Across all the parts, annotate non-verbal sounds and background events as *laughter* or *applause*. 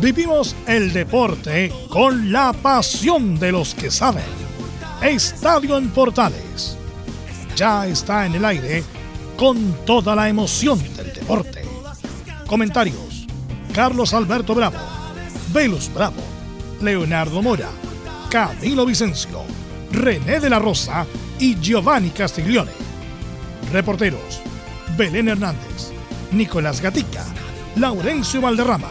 Vivimos el deporte con la pasión de los que saben. Estadio en Portales. Ya está en el aire con toda la emoción del deporte. Comentarios. Carlos Alberto Bravo, Velus Bravo, Leonardo Mora, Camilo Vicencio, René de la Rosa y Giovanni Castiglione. Reporteros. Belén Hernández, Nicolás Gatica, Laurencio Valderrama,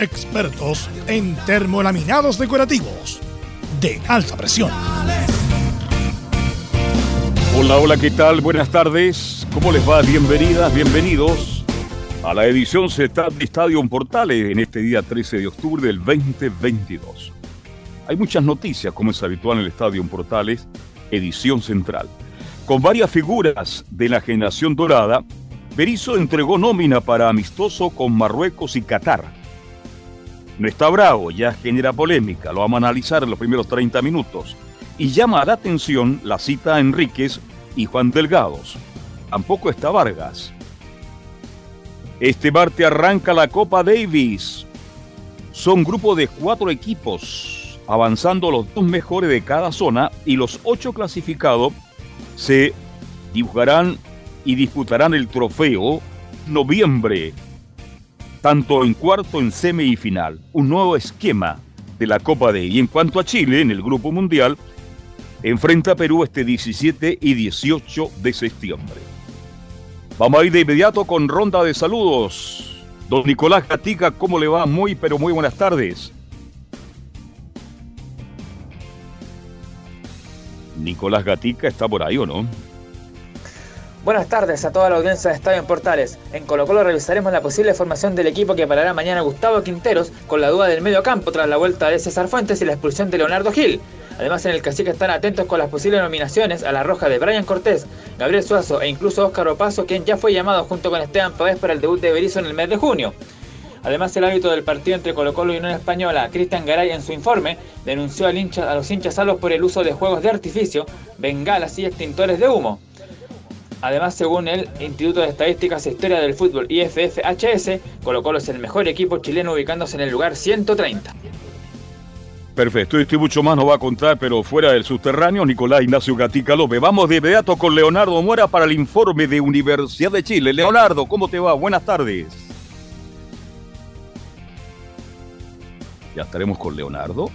Expertos en termolaminados decorativos de alta presión. Hola, hola, ¿qué tal? Buenas tardes. ¿Cómo les va? Bienvenidas, bienvenidos a la edición Z de Estadio Portales en este día 13 de octubre del 2022. Hay muchas noticias, como es habitual en el Estadio Portales, edición central. Con varias figuras de la generación dorada, Berizzo entregó nómina para amistoso con Marruecos y Qatar. No está bravo, ya genera polémica, lo vamos a analizar en los primeros 30 minutos. Y llama la atención la cita a Enríquez y Juan Delgados. Tampoco está Vargas. Este martes arranca la Copa Davis. Son grupo de cuatro equipos, avanzando los dos mejores de cada zona y los ocho clasificados se dibujarán y disputarán el trofeo noviembre, tanto en cuarto, en semi y final. Un nuevo esquema de la Copa de Y en cuanto a Chile, en el Grupo Mundial, enfrenta a Perú este 17 y 18 de septiembre. Vamos a ir de inmediato con ronda de saludos. Don Nicolás Gatica, ¿cómo le va? Muy, pero muy buenas tardes. Nicolás Gatica está por ahí o no? Buenas tardes a toda la audiencia de Estadio en Portales. En Colo Colo revisaremos la posible formación del equipo que parará mañana Gustavo Quinteros con la duda del medio campo tras la vuelta de César Fuentes y la expulsión de Leonardo Gil. Además en el cacique están atentos con las posibles nominaciones a la roja de Brian Cortés, Gabriel Suazo e incluso Óscar Opaso, quien ya fue llamado junto con Esteban Pavés para el debut de Berizzo en el mes de junio. Además, el árbitro del partido entre Colo Colo y Unión Española, Cristian Garay, en su informe, denunció a los hinchas salvos por el uso de juegos de artificio, bengalas y extintores de humo. Además, según el Instituto de Estadísticas e Historia del Fútbol IFFHS, Colo Colo es el mejor equipo chileno ubicándose en el lugar 130. Perfecto, esto y mucho más nos va a contar, pero fuera del subterráneo, Nicolás Ignacio Gatica López. Vamos de inmediato con Leonardo Mora para el informe de Universidad de Chile. Leonardo, ¿cómo te va? Buenas tardes. Ya estaremos con Leonardo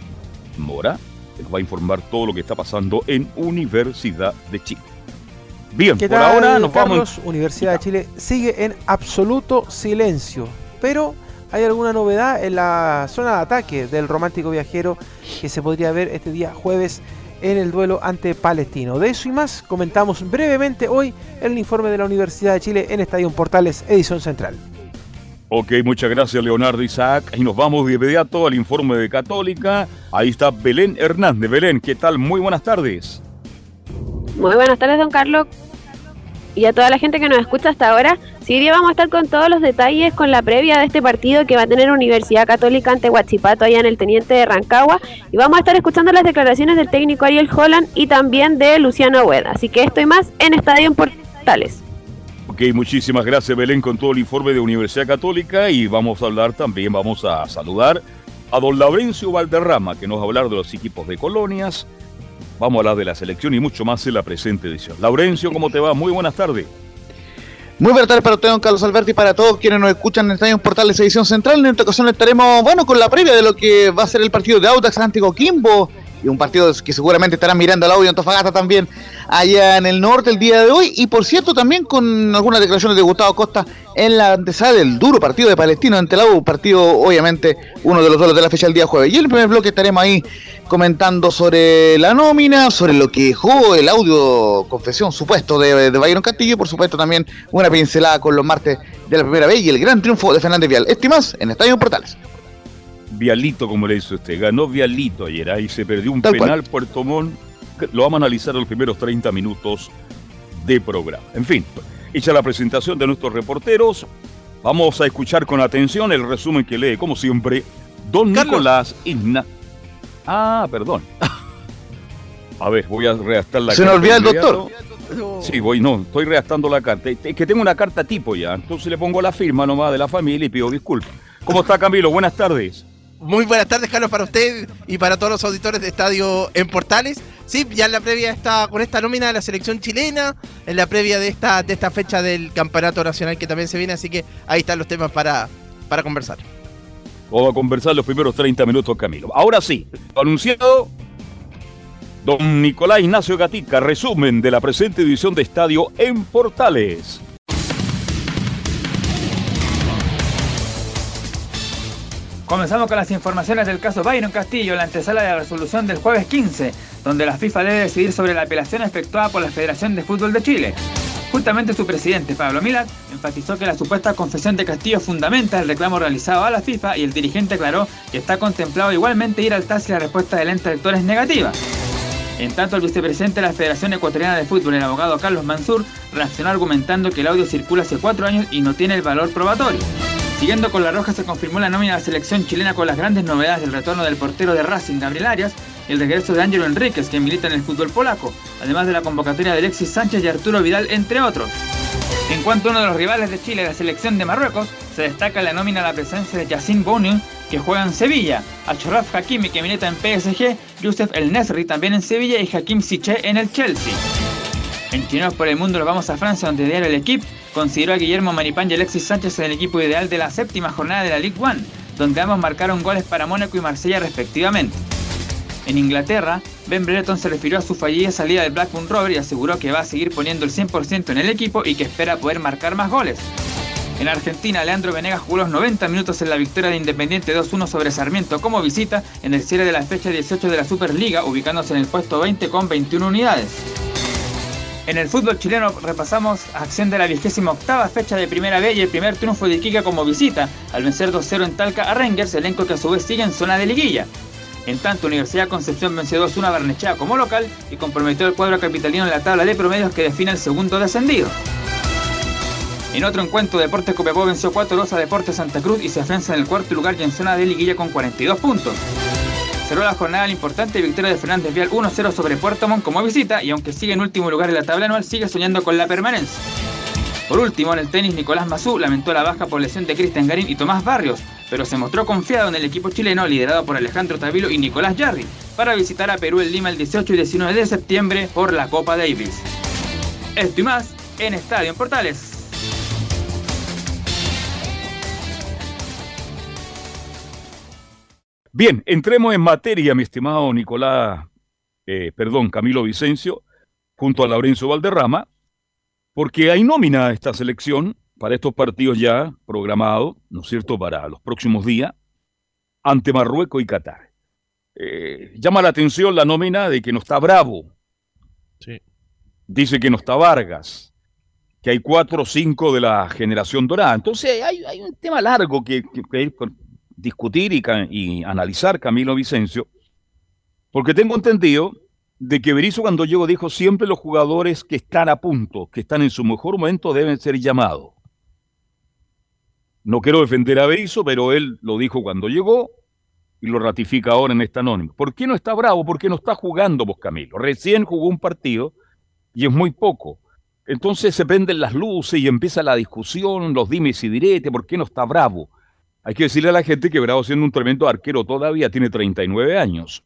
Mora, que nos va a informar todo lo que está pasando en Universidad de Chile. Bien, por ahora nos vamos. Universidad de Chile sigue en absoluto silencio, pero hay alguna novedad en la zona de ataque del romántico viajero que se podría ver este día jueves en el duelo ante Palestino. De eso y más comentamos brevemente hoy en el informe de la Universidad de Chile en Estadio Portales, edición central. Ok, muchas gracias Leonardo Isaac. Y nos vamos de inmediato al informe de Católica. Ahí está Belén Hernández. Belén, ¿qué tal? Muy buenas tardes. Muy buenas tardes, don Carlos. Y a toda la gente que nos escucha hasta ahora, sí, día vamos a estar con todos los detalles con la previa de este partido que va a tener Universidad Católica ante Huachipato allá en el Teniente de Rancagua. Y vamos a estar escuchando las declaraciones del técnico Ariel Holland y también de Luciano Hueda. Así que esto y más en Estadio en Portales. Ok, muchísimas gracias Belén con todo el informe de Universidad Católica y vamos a hablar también, vamos a saludar a don Laurencio Valderrama que nos va a hablar de los equipos de colonias, Vamos a hablar de la selección y mucho más en la presente edición. Laurencio, ¿cómo te va? Muy buenas tardes. Muy buenas tardes para usted, don Carlos Alberti, y para todos quienes nos escuchan en Estadio Portales Edición Central. En esta ocasión estaremos, bueno, con la previa de lo que va a ser el partido de Audax ante Coquimbo y un partido que seguramente estarán mirando al audio Antofagasta también allá en el norte el día de hoy. Y por cierto, también con algunas declaraciones de Gustavo Costa en la antesala del duro partido de Palestino ante la U, partido obviamente uno de los duelos de la fecha el día jueves. Y en el primer bloque estaremos ahí comentando sobre la nómina, sobre lo que dejó el audio confesión supuesto de, de Bayron Castillo y por supuesto también una pincelada con los martes de la primera vez y el gran triunfo de Fernández Vial. Este en Estadio Portales. Vialito, como le dice usted. Ganó Vialito ayer. Ahí se perdió un penal Puerto Montt. Lo vamos a analizar los primeros 30 minutos de programa. En fin, hecha la presentación de nuestros reporteros, vamos a escuchar con atención el resumen que lee, como siempre, don Nicolás Igna. Ah, perdón. A ver, voy a redactar la carta. Se me olvida el doctor. Sí, voy, no, estoy redactando la carta. Es que tengo una carta tipo ya, entonces le pongo la firma nomás de la familia y pido disculpas. ¿Cómo está Camilo? Buenas tardes. Muy buenas tardes, Carlos, para usted y para todos los auditores de Estadio en Portales. Sí, ya en la previa está con esta nómina de la selección chilena, en la previa de esta, de esta fecha del Campeonato Nacional que también se viene, así que ahí están los temas para, para conversar. Vamos a conversar los primeros 30 minutos, Camilo. Ahora sí, anunciado, don Nicolás Ignacio Gatica, resumen de la presente edición de Estadio en Portales. Comenzamos con las informaciones del caso Byron Castillo, la antesala de la resolución del jueves 15, donde la FIFA debe decidir sobre la apelación efectuada por la Federación de Fútbol de Chile. Justamente su presidente, Pablo Milat, enfatizó que la supuesta confesión de Castillo fundamenta el reclamo realizado a la FIFA y el dirigente aclaró que está contemplado igualmente ir al TAS si la respuesta del ente rector es negativa. En tanto, el vicepresidente de la Federación Ecuatoriana de Fútbol, el abogado Carlos Mansur, reaccionó argumentando que el audio circula hace cuatro años y no tiene el valor probatorio. Siguiendo con la roja se confirmó la nómina de la selección chilena con las grandes novedades del retorno del portero de Racing, Gabriel Arias, y el regreso de Ángelo Enríquez, que milita en el fútbol polaco, además de la convocatoria de Alexis Sánchez y Arturo Vidal, entre otros. En cuanto a uno de los rivales de Chile, la selección de Marruecos, se destaca la nómina la presencia de Yacine Bonu, que juega en Sevilla, Achraf Hakimi, que milita en PSG, Youssef El Nesri también en Sevilla y Hakim Siche en el Chelsea. En Chinos por el Mundo nos vamos a Francia, donde diario El Equipo consideró a Guillermo Maripán y Alexis Sánchez en el equipo ideal de la séptima jornada de la League One, donde ambos marcaron goles para Mónaco y Marsella respectivamente. En Inglaterra, Ben Brereton se refirió a su fallida salida del Blackburn Rover y aseguró que va a seguir poniendo el 100% en el equipo y que espera poder marcar más goles. En Argentina, Leandro Venegas jugó los 90 minutos en la victoria de Independiente 2-1 sobre Sarmiento como visita en el cierre de la fecha 18 de la Superliga, ubicándose en el puesto 20 con 21 unidades. En el fútbol chileno repasamos acción de la vigésima octava fecha de Primera B y el primer triunfo de Iquique como visita, al vencer 2-0 en Talca a Rangers, elenco que a su vez sigue en zona de liguilla. En tanto, Universidad Concepción venció 2-1 a Barnechea como local y comprometió el cuadro capitalino en la tabla de promedios que define el segundo descendido. En otro encuentro, Deportes Copiapó venció 4-2 a Deportes Santa Cruz y se afianza en el cuarto lugar y en zona de liguilla con 42 puntos. Cerró la jornada la importante victoria de Fernández Vial 1-0 sobre Puerto Montt como visita y aunque sigue en último lugar en la tabla anual, sigue soñando con la permanencia. Por último, en el tenis, Nicolás Mazú lamentó la baja por lesión de Cristian Garín y Tomás Barrios, pero se mostró confiado en el equipo chileno liderado por Alejandro Tavilo y Nicolás Jarry para visitar a Perú en Lima el 18 y 19 de septiembre por la Copa Davis. Esto y más en Estadio en Portales. Bien, entremos en materia, mi estimado Nicolás, eh, perdón, Camilo Vicencio, junto a Laurencio Valderrama, porque hay nómina a esta selección para estos partidos ya programados, ¿no es cierto?, para los próximos días, ante Marruecos y Qatar. Eh, llama la atención la nómina de que no está Bravo. Sí. Dice que no está Vargas, que hay cuatro o cinco de la generación dorada. Entonces hay, un tema largo que, que, que discutir y, analizar Camilo Vicencio, porque tengo entendido de que Berizzo cuando llegó dijo siempre los jugadores que están a punto, que están en su mejor momento deben ser llamados. No quiero defender a Berizzo, pero él lo dijo cuando llegó y lo ratifica ahora en esta anónima. ¿Por qué no está bravo? ¿Por qué no está jugando vos, Camilo? Recién jugó un partido y es muy poco. Entonces se prenden las luces y empieza la discusión, los dimes y diretes, ¿por qué no está bravo? Hay que decirle a la gente que Bravo siendo un tremendo arquero todavía tiene 39 años.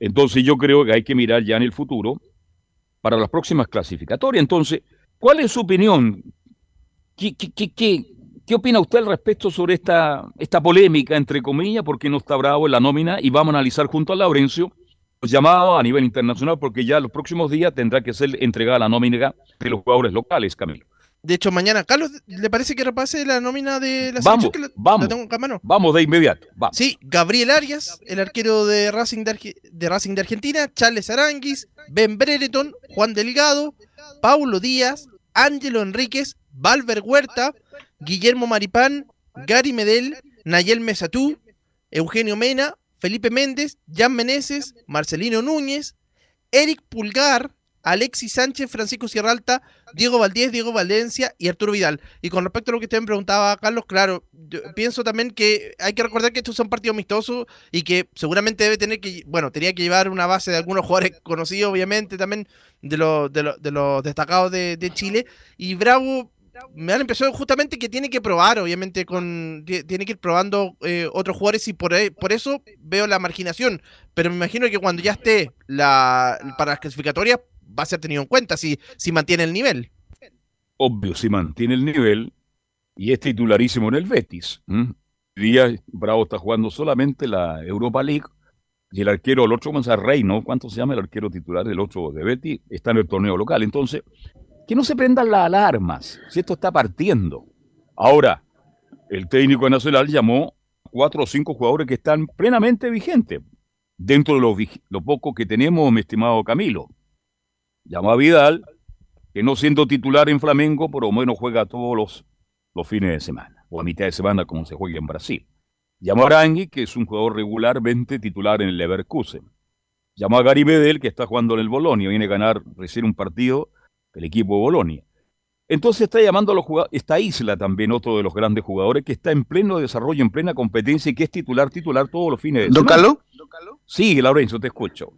Entonces yo creo que hay que mirar ya en el futuro para las próximas clasificatorias. Entonces, ¿cuál es su opinión? ¿Qué, qué, opina usted al respecto sobre esta, esta polémica, entre comillas, porque no está Bravo en la nómina? Y vamos a analizar junto a Laurencio los llamados a nivel internacional, porque ya los próximos días tendrá que ser entregada la nómina de los jugadores locales, Camilo. De hecho, mañana, Carlos, ¿le parece que repase la nómina de la vamos, vamos, Vamos de inmediato. Vamos. Sí, Gabriel Arias, el arquero de Racing de, Racing de Argentina, Charles Aranguis, Ben Brereton, Juan Delgado, Paulo Díaz, Ángelo Enríquez, Valver Huerta, Guillermo Maripán, Gary Medel, Nayel Mesatú, Eugenio Mena, Felipe Méndez, Jan Meneses, Marcelino Núñez, Eric Pulgar, Alexis Sánchez, Francisco Sierralta, Diego Valdés, Diego Valencia y Arturo Vidal. Y con respecto a lo que usted me preguntaba, Carlos, claro, pienso también que hay que recordar que estos son partidos amistosos y que seguramente debe tener que, bueno, tenía que llevar una base de algunos jugadores conocidos, obviamente, también de, los de, los destacados de, de Chile. Y Bravo me da la impresión justamente que tiene que probar, obviamente, con tiene que ir probando eh, otros jugadores y por, e, por eso veo la marginación. Pero me imagino que cuando ya esté la, para las clasificatorias va a ser tenido en cuenta si, si mantiene el nivel. Obvio, si mantiene el nivel y es titularísimo en el Betis. día Bravo está jugando solamente la Europa League y el arquero, el otro Rey, ¿no? ¿Cuánto se llama el arquero titular del otro de Betis? Está en el torneo local. Entonces, que no se prendan las alarmas, si esto está partiendo. Ahora, el técnico nacional llamó cuatro o cinco jugadores que están plenamente vigentes, dentro de lo, lo poco que tenemos, mi estimado Camilo. Llamó a Vidal, que no siendo titular en Flamengo, por lo menos juega todos los, los fines de semana, o a mitad de semana como se juega en Brasil. Llamó a Arangui, que es un jugador regularmente titular en el Leverkusen. Llamó a Gary Bedel, que está jugando en el Bolonia, viene a ganar recién un partido el equipo de Bolonia. Entonces está llamando a los jugadores, esta Isla también, otro de los grandes jugadores, que está en pleno desarrollo, en plena competencia y que es titular, titular todos los fines de semana. ¿Don Carlos? Sí, Laurencio, te escucho.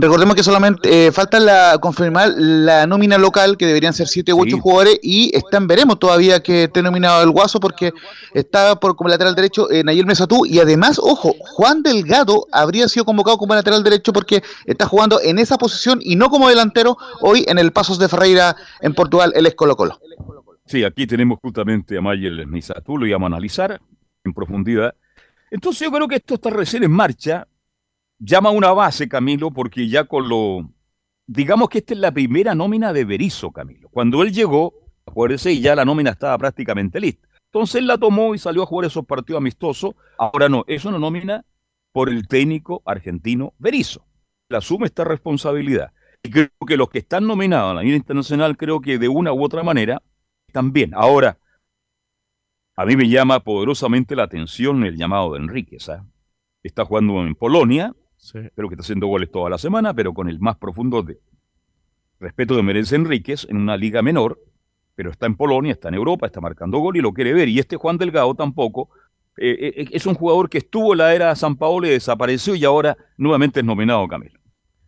Recordemos que solamente eh, falta la, confirmar la nómina local, que deberían ser 7 u 8 jugadores, y están, veremos todavía que esté nominado el Guaso, porque está por como lateral derecho eh, Nayel Mesatú, y además, ojo, Juan Delgado habría sido convocado como lateral derecho porque está jugando en esa posición y no como delantero hoy en el Pasos de Ferreira en Portugal, el es Colo Colo. Sí, aquí tenemos justamente a Nayel Mesatú, lo íbamos a analizar en profundidad. Entonces yo creo que esto está recién en marcha, llama una base, Camilo, porque ya con lo... Digamos que esta es la primera nómina de Berizo, Camilo. Cuando él llegó, acuérdese, ya la nómina estaba prácticamente lista. Entonces él la tomó y salió a jugar esos partidos amistosos. Ahora no, es una nómina por el técnico argentino Berizo. Le asume esta responsabilidad. Y creo que los que están nominados a la vida internacional, creo que de una u otra manera están bien. Ahora, a mí me llama poderosamente la atención el llamado de Enrique, ¿sabes? Está jugando en Polonia, Creo que está haciendo goles toda la semana, pero con el más profundo de respeto de Merece Enríquez en una liga menor, pero está en Polonia, está en Europa, está marcando gol y lo quiere ver. Y este Juan Delgado tampoco. Eh, eh, eh, es un jugador que estuvo en la era San Paolo y desapareció y ahora nuevamente es nominado Camilo.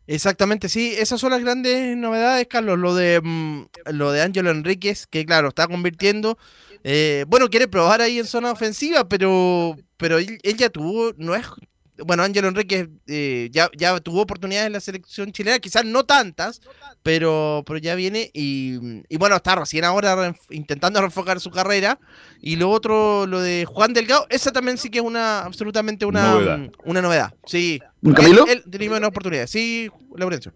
Exactamente, sí, esas son las grandes novedades, Carlos. Lo de mm, lo de Ángelo Enríquez, que claro, está convirtiendo. bueno, quiere probar ahí en zona ofensiva, pero pero él, él, ya tuvo, no es bueno, Ángelo Enrique eh, ya, ya tuvo oportunidades en la selección chilena, quizás no tantas, pero, pero ya viene y, bueno, está recién ahora intentando refocar su carrera. Y lo otro, lo de Juan Delgado, esa también sí que es una absolutamente una novedad. Una novedad. Sí. ¿Camilo? Él, él tenía una oportunidad. Sí, Laurencio.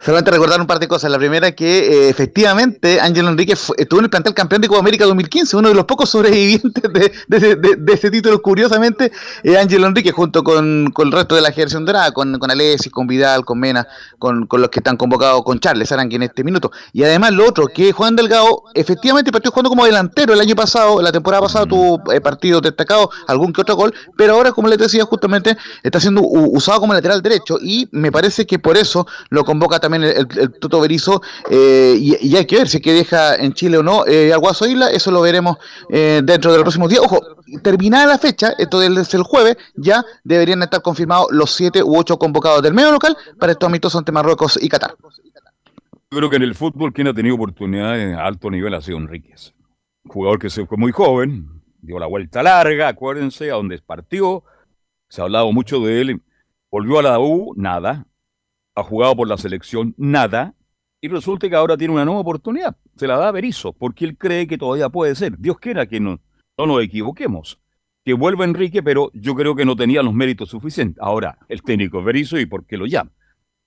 Solamente recordar un par de cosas. La primera que eh, efectivamente Ángelo Enrique estuvo en el plantel campeón de Copa América 2015, uno de los pocos sobrevivientes de, ese título, curiosamente, eh, Ángelo Enrique, junto con, el resto de la generación dorada, con, con Alessi, con Vidal, con Mena, con, los que están convocados, con Charles Aranqui en este minuto. Y además lo otro, que Juan Delgado efectivamente partió jugando como delantero el año pasado, la temporada pasada tuvo eh, partidos destacados, algún que otro gol, pero ahora, como les decía, justamente está siendo usado como lateral derecho y me parece que por eso lo convoca también también el, Toto Berizo, eh, y, hay que ver si que deja en Chile o no eh, Aguaso Isla, eso lo veremos eh, dentro de los próximos días. Ojo, terminada la fecha, esto es el jueves, ya deberían estar confirmados los siete u ocho convocados del medio local para estos amistosos ante Marruecos y Qatar. Yo creo que en el fútbol quien ha tenido oportunidades a alto nivel ha sido Enríquez. jugador que se fue muy joven, dio la vuelta larga, acuérdense, a donde partió, se ha hablado mucho de él, volvió a la U, nada, ha jugado por la selección nada, y resulta que ahora tiene una nueva oportunidad. Se la da a Berizzo, porque él cree que todavía puede ser. Dios quiera que no, no nos equivoquemos. Que vuelva Enrique, pero yo creo que no tenía los méritos suficientes. Ahora, el técnico Berizzo, ¿y por qué lo llama?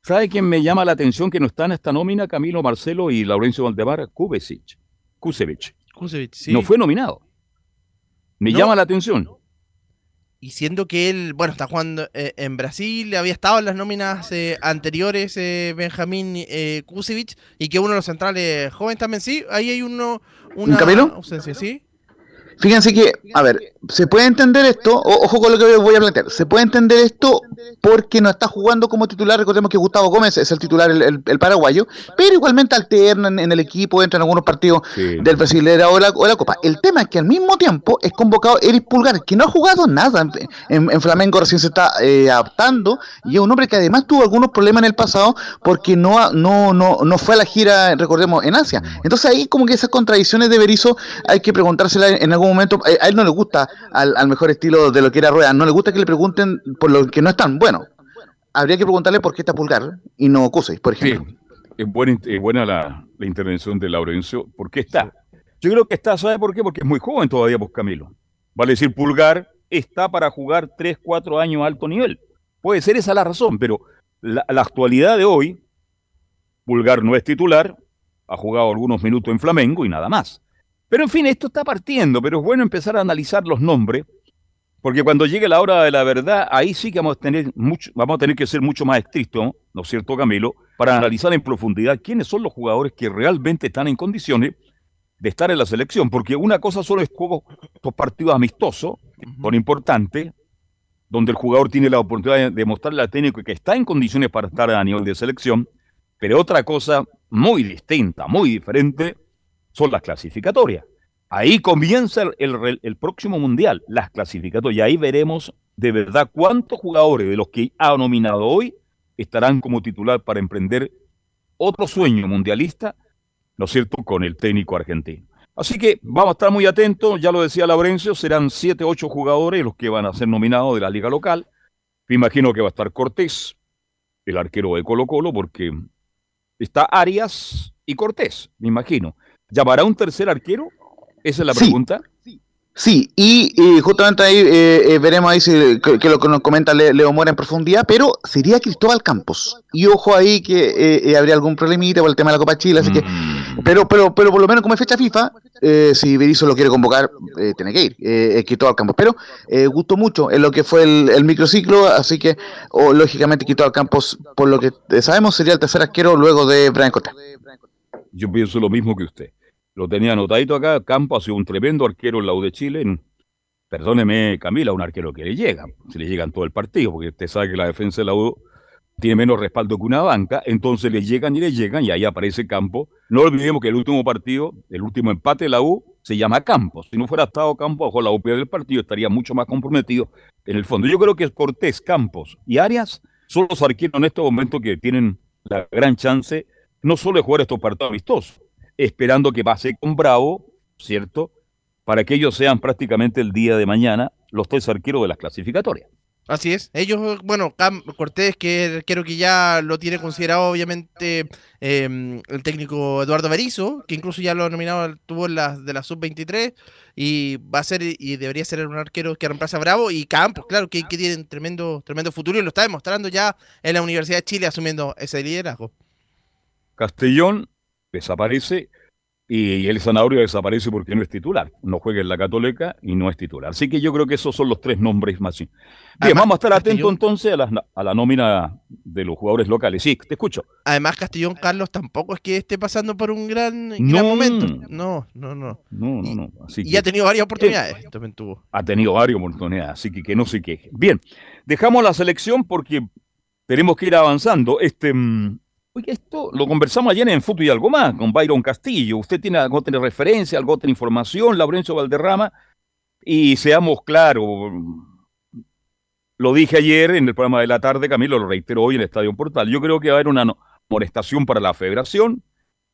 ¿Sabe quién me llama la atención que no está en esta nómina? Camilo Marcelo y Laurencio Valdemar, Kubesic. Kusevich. No fue nominado. Me llama la atención y siendo que él, bueno, está jugando eh, en Brasil, había estado en las nóminas eh, anteriores eh, Benjamín eh, Kusevich, y que uno de los centrales jóvenes también, sí, ahí hay uno, una ¿Un ausencia, ¿sí? Fíjense que, a ver, se puede entender esto, ojo con lo que voy a plantear, se puede entender esto porque no está jugando como titular, recordemos que Gustavo Gómez es el titular, el, paraguayo, pero igualmente alterna en, el equipo, entra en algunos partidos del Brasileira o la, o la Copa. El tema es que al mismo tiempo es convocado Eric Pulgar, que no ha jugado nada en, Flamengo, recién se está eh, adaptando, y es un hombre que además tuvo algunos problemas en el pasado porque no, no, no, no fue a la gira, recordemos, en Asia. Entonces ahí como que esas contradicciones de Berizzo hay que preguntárselas en algún momento, eh, a él no le gusta al, mejor estilo de lo que era Rueda, no le gusta que le pregunten por lo que no están. Bueno, habría que preguntarle por qué está Pulgar y no Cuse, por ejemplo. Sí, es buena, buena la, intervención de Laurencio. ¿Por qué está? Yo creo que está, ¿sabe por qué? Porque es muy joven todavía, pues Camilo. Vale decir, Pulgar está para jugar 3, 4 años a alto nivel. Puede ser esa la razón, pero la, la actualidad de hoy, Pulgar no es titular, ha jugado algunos minutos en Flamengo y nada más. Pero en fin, esto está partiendo, pero es bueno empezar a analizar los nombres, porque cuando llegue la hora de la verdad, ahí sí que vamos a tener, mucho, vamos a tener que ser mucho más estrictos, ¿no es cierto, Camilo? Para analizar en profundidad quiénes son los jugadores que realmente están en condiciones de estar en la selección, porque una cosa solo es como estos partidos amistosos, son importantes, donde el jugador tiene la oportunidad de mostrarle al técnico que está en condiciones para estar a nivel de selección, pero otra cosa muy distinta, muy diferente, son las clasificatorias. Ahí comienza el, próximo mundial, las clasificatorias. Y ahí veremos de verdad cuántos jugadores de los que ha nominado hoy estarán como titular para emprender otro sueño mundialista, ¿no es cierto?, con el técnico argentino. Así que vamos a estar muy atentos, ya lo decía Laurencio, serán siete, ocho jugadores los que van a ser nominados de la liga local. Me imagino que va a estar Cortés, el arquero de Colo Colo, porque está Arias y Cortés, me imagino. ¿Llamará un tercer arquero? Esa es la pregunta. Sí, y, justamente ahí eh, eh, veremos ahí si, que, lo que nos comenta Leo Mora en profundidad, pero sería Cristóbal Campos. Y ojo ahí que eh, habría algún problemita por el tema de la Copa Chile, así que, mm. pero, pero, pero por lo menos como es fecha FIFA, si Berizzo lo quiere convocar, tiene que ir, Cristóbal Campos. Pero gustó mucho en lo que fue el, microciclo, así que o, lógicamente Cristóbal Campos, por lo que sabemos, sería el tercer arquero luego de Brian Costa. Yo pienso lo mismo que usted. Lo tenía anotadito acá. Campo ha sido un tremendo arquero en la U de Chile. Perdóneme, Camila, un arquero que le llega. Se le llegan todo el partido, porque usted sabe que la defensa de la U tiene menos respaldo que una banca, entonces le llegan y le llegan y ahí aparece Campo. No olvidemos que el último partido, el último empate de la U, se llama Campos. Si no fuera estado Campos bajo la UP del partido, estaría mucho más comprometido en el fondo. Yo creo que Cortés, Campos y Arias son los arqueros en este momento que tienen la gran chance no solo de jugar estos partidos amistosos, esperando que pase con Bravo, ¿cierto? Para que ellos sean prácticamente el día de mañana los tres arqueros de las clasificatorias. Así es. Ellos, bueno, Cortés, que creo que ya lo tiene considerado, obviamente, em, el técnico Eduardo Berizzo, que incluso ya lo ha nominado, tuvo la, de la sub-23, y va a ser, y debería ser un arquero que reemplaza a Bravo, y Campos, claro, que, que tienen tremendo, tremendo futuro, y lo está demostrando ya en la Universidad de Chile, asumiendo ese liderazgo. Castellón desaparece y el Zanahoria desaparece porque no es titular. No juega en la Católica y no es titular. Así que yo creo que esos son los tres nombres más. Bien, vamos a estar atentos entonces a la, nómina de los jugadores locales. Sí, te escucho. Además, Castellón Carlos tampoco es que esté pasando por un gran, momento. No, no, no. No, no, no. y ha tenido varias oportunidades. También tuvo. Ha tenido varias oportunidades, así que que no se queje. Bien, dejamos la selección porque tenemos que ir avanzando. Este. Oye, esto lo conversamos ayer en Fútbol y algo más con Byron Castillo. Usted tiene algo de referencia, algo de información, Laurencio Valderrama, y seamos claros. Lo dije ayer en el programa de la tarde, Camilo, lo reitero hoy en el Estadio Portal. Yo creo que va a haber una molestación para la federación,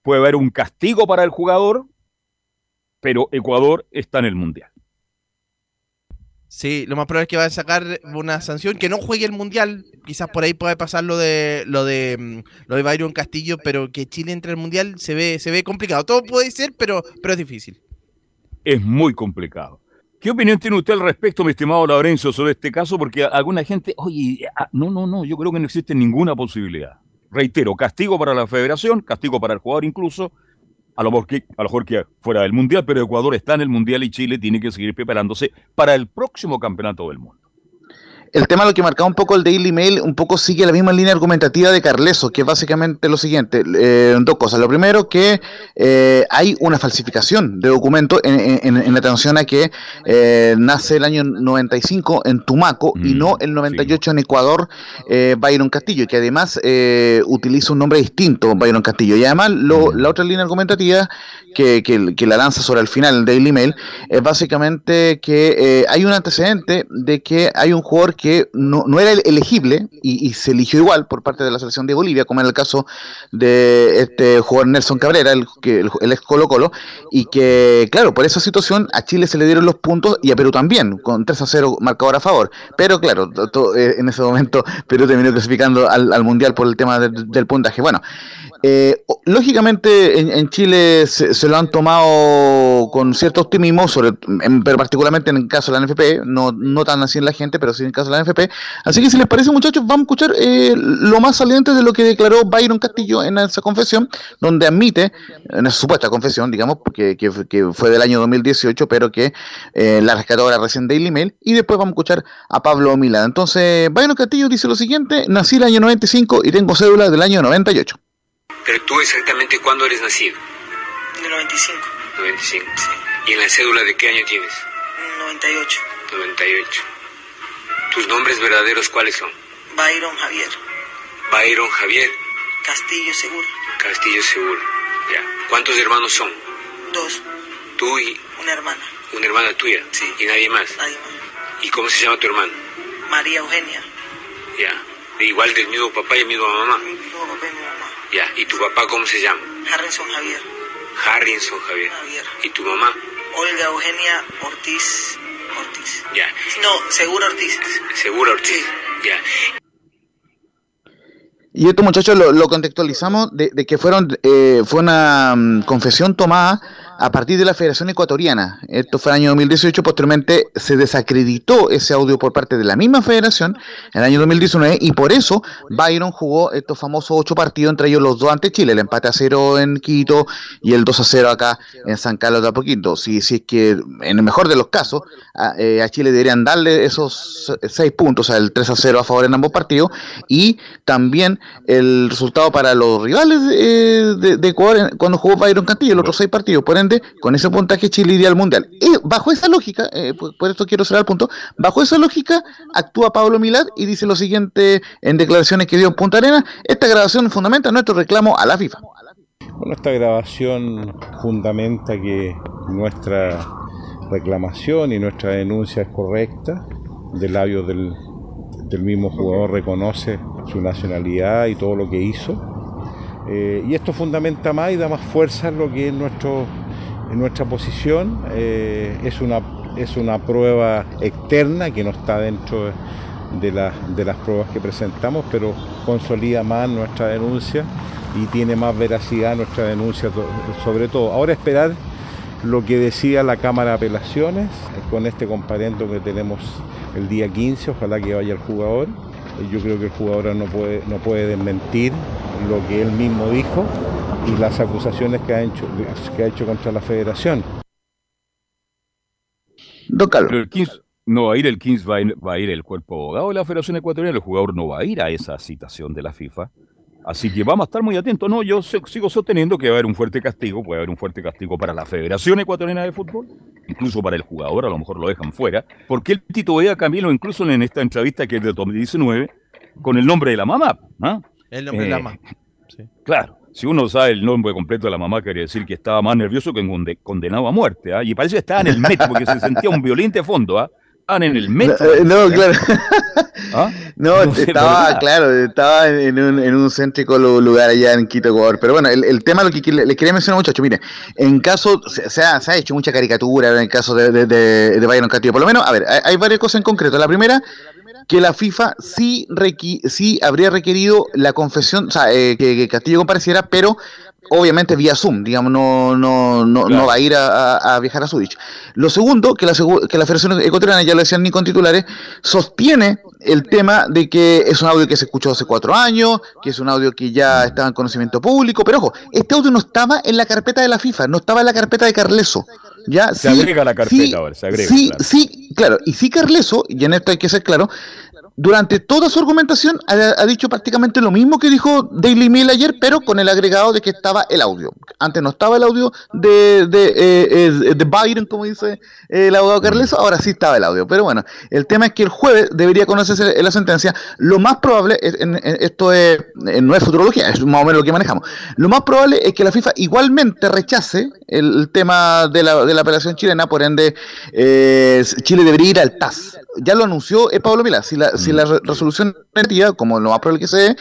puede haber un castigo para el jugador, pero Ecuador está en el Mundial. Sí, lo más probable es que va a sacar una sanción que no juegue el mundial. Quizás por ahí puede pasar lo de lo de mm, lo de Byron Castillo, pero que Chile entre el mundial se ve se ve complicado. Todo puede ser, pero pero es difícil. Es muy complicado. ¿Qué opinión tiene usted al respecto, mi estimado Lorenzo, sobre este caso? Porque alguna gente, oye, ah, no, no, no, yo creo que no existe ninguna posibilidad. Reitero, castigo para la federación, castigo para el jugador incluso, a lo, mejor que, a lo mejor que fuera del Mundial, pero Ecuador está en el Mundial y Chile tiene que seguir preparándose para el próximo campeonato del mundo. El tema lo que marcaba un poco el Daily Mail, un poco sigue la misma línea argumentativa de Carleso, que es básicamente lo siguiente, eh, dos cosas. Lo primero, que eh, hay una falsificación de documentos en, atención a que eh, nace el año 95 en Tumaco y mm, no el 98 en Ecuador, Byron Castillo, que además utiliza un nombre distinto, Byron Castillo. Y además, lo, mm. la otra línea argumentativa que, que, la lanza sobre el final el Daily Mail es básicamente que hay un antecedente de que hay un jugador que no, no era elegible y, se eligió igual por parte de la selección de Bolivia, como en el caso de este jugador Nelson Cabrera, el, que, el, ex Colo Colo, y que, claro, por esa situación a Chile se le dieron los puntos y a Perú también, con 3 a 0 marcador a favor. Pero claro, eh, en ese momento Perú terminó clasificando al, Mundial por el tema del puntaje. Bueno, eh, lógicamente en, Chile se, lo han tomado con cierto optimismo, sobre, pero particularmente en el caso de la NFP, no, tan así en la gente, pero sí en el caso de la NFP. Así que si les parece muchachos, vamos a escuchar eh, lo más saliente de lo que declaró Byron Castillo en esa confesión, donde admite, en esa supuesta confesión, digamos, que, que, fue del año 2018, pero que eh, la rescató ahora recién Daily Mail, y después vamos a escuchar a Pablo Milán. Entonces, Byron Castillo dice lo siguiente, nací el año 95 y tengo cédula del año 98. Pero tú exactamente cuándo eres nacido? De 95. 95. Sí. ¿Y en la cédula de qué año tienes? 98. 98. ¿Tus nombres verdaderos cuáles son? Byron Javier. Byron Javier. Castillo Seguro. Castillo Seguro. Ya. ¿Cuántos hermanos son? Dos. ¿Tú y...? Una hermana. ¿Una hermana tuya? Sí. ¿Y nadie más? Nadie más. ¿Y cómo se llama tu hermana? María Eugenia. Ya. ¿Igual del mismo papá y misma mamá? Mismo papá y mi mamá. Ya, ¿y tu papá cómo se llama? Harrison Javier. Harrison Javier. ¿Y tu mamá? Olga Eugenia Ortiz. Ortiz. Ya. No, Seguro Ortiz. Seguro Ortiz. Ya. Y esto, muchachos, lo, contextualizamos de, que fueron eh, fue una mm, confesión tomada a partir de la Federación Ecuatoriana. Esto fue el año 2018, posteriormente se desacreditó ese audio por parte de la misma federación en el año 2019 y por eso Byron jugó estos famosos ocho partidos, entre ellos los dos ante Chile, el empate a cero en Quito y el 2 a 0 acá en San Carlos de Apoquito. Si, si es que en el mejor de los casos a, eh, Chile deberían darle esos seis puntos, o sea, el 3 a 0 a favor en ambos partidos y también el resultado para los rivales eh, de, Ecuador cuando jugó Byron Cantillo, los otros seis partidos. Por con ese puntaje Chile iría al Mundial. Y bajo esa lógica, eh, por, esto quiero cerrar el punto, bajo esa lógica actúa Pablo Milad y dice lo siguiente en declaraciones que dio en Punta Arena, esta grabación fundamenta nuestro reclamo a la FIFA. Bueno, esta grabación fundamenta que nuestra reclamación y nuestra denuncia es correcta, del labio del, del mismo jugador reconoce su nacionalidad y todo lo que hizo. Eh, y esto fundamenta más y da más fuerza en lo que es nuestro nuestra posición. Eh, es, una, es una prueba externa que no está dentro de, de las pruebas que presentamos, pero consolida más nuestra denuncia y tiene más veracidad nuestra denuncia sobre todo. Ahora esperar lo que decía la Cámara de Apelaciones eh, con este comparendo que tenemos el día 15, ojalá que vaya el jugador. Yo creo que el jugador no puede, no puede desmentir lo que él mismo dijo y las acusaciones que ha hecho, que ha hecho contra la federación. Pero el 15, no va a ir el 15, va a ir, el cuerpo abogado de la Federación Ecuatoriana, el jugador no va a ir a esa citación de la FIFA. Así que vamos a estar muy atentos. No, yo sigo sosteniendo que va a haber un fuerte castigo, puede haber un fuerte castigo para la Federación Ecuatoriana de Fútbol, incluso para el jugador, a lo mejor lo dejan fuera, porque él titubea Camilo incluso en esta entrevista que es de 2019 con el nombre de la mamá. ¿ah? El nombre de la mamá. Claro, si uno sabe el nombre completo de la mamá, quiere decir que estaba más nervioso que condenado a muerte. ¿ah? Y parece que estaba en el metro porque se sentía un violín fondo. ¿Ah? Estaban en el metro. No, claro. ¿Ah? *laughs* No, *laughs* estaba, claro, estaba en un, en un céntrico lugar allá en Quito, Ecuador. Pero bueno, el, tema lo que le, quería mencionar, muchachos, mire, en caso, se, ha, se ha hecho mucha caricatura en el caso de, de, de, de Byron Castillo. Por lo menos, a ver, hay, hay varias cosas en concreto. La primera que la FIFA sí, sí habría requerido la confesión, o sea, eh, que, Castillo compareciera, pero obviamente vía Zoom, digamos, no, no, no, no va a ir a, viajar a Zurich. Lo segundo, que la, que la Federación Ecuatoriana, ya lo decían ni con titulares, sostiene el tema de que es un audio que se escuchó hace cuatro años, que es un audio que ya estaba en conocimiento público, pero ojo, este audio no estaba en la carpeta de la FIFA, no estaba en la carpeta de Carleso. Ya, se agrega la carpeta ahora, se agrega. Sí, claro. sí, claro, y sí Carleso, y en esto hay que ser claro, durante toda su argumentación ha, dicho prácticamente lo mismo que dijo Daily Mail ayer, pero con el agregado de que estaba el audio. Antes no estaba el audio de, de, eh, de Biden, como dice el abogado Carleso, ahora sí estaba el audio. Pero bueno, el tema es que el jueves debería conocerse la sentencia. Lo más probable, esto es, no es futurología, es más o menos lo que manejamos. Lo más probable es que la FIFA igualmente rechace el, tema de la, de la, apelación chilena, por ende, eh, Chile debería ir al TAS. Ya lo anunció eh, Pablo Milá. Si la, si la resolución negativa, como lo más probable que sea,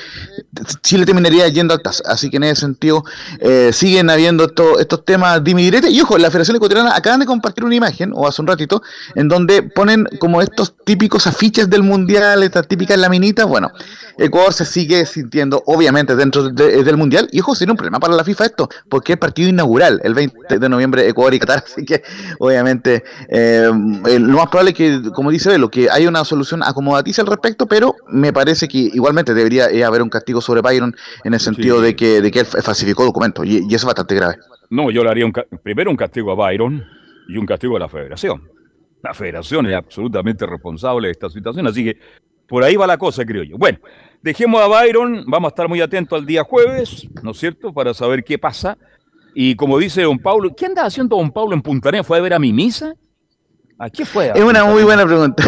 Chile terminaría yendo al TAS. Así que en ese sentido eh, siguen habiendo estos temas de Y ojo, la Federación Ecuatoriana acaban de compartir una imagen, o hace un ratito, en donde ponen como estos típicos afiches del Mundial, estas típicas laminitas. Bueno, Ecuador se sigue sintiendo, obviamente, dentro del Mundial. Y ojo, sería un problema para la FIFA esto, porque es partido inaugural, el 20 de noviembre, Ecuador y Qatar. Así que, obviamente, eh, lo más probable es que, como dice Velo, que haya una solución acomodaticia al respecto, pero me parece que igualmente debería eh, haber un castigo sobre Byron en el sentido de, que, de que él falsificó documentos, y, eso es bastante grave. No, yo le haría un, primero un castigo a Byron y un castigo a la federación. La federación es absolutamente responsable de esta situación, así que por ahí va la cosa, creo yo. Bueno, dejemos a Byron, vamos a estar muy atentos al día jueves, ¿no es cierto?, para saber qué pasa. Y como dice don Pablo, ¿qué anda haciendo don Pablo en Punta Arenas? ¿Fue a ver a mi misa? ¿A qué fue? Es una muy buena pregunta.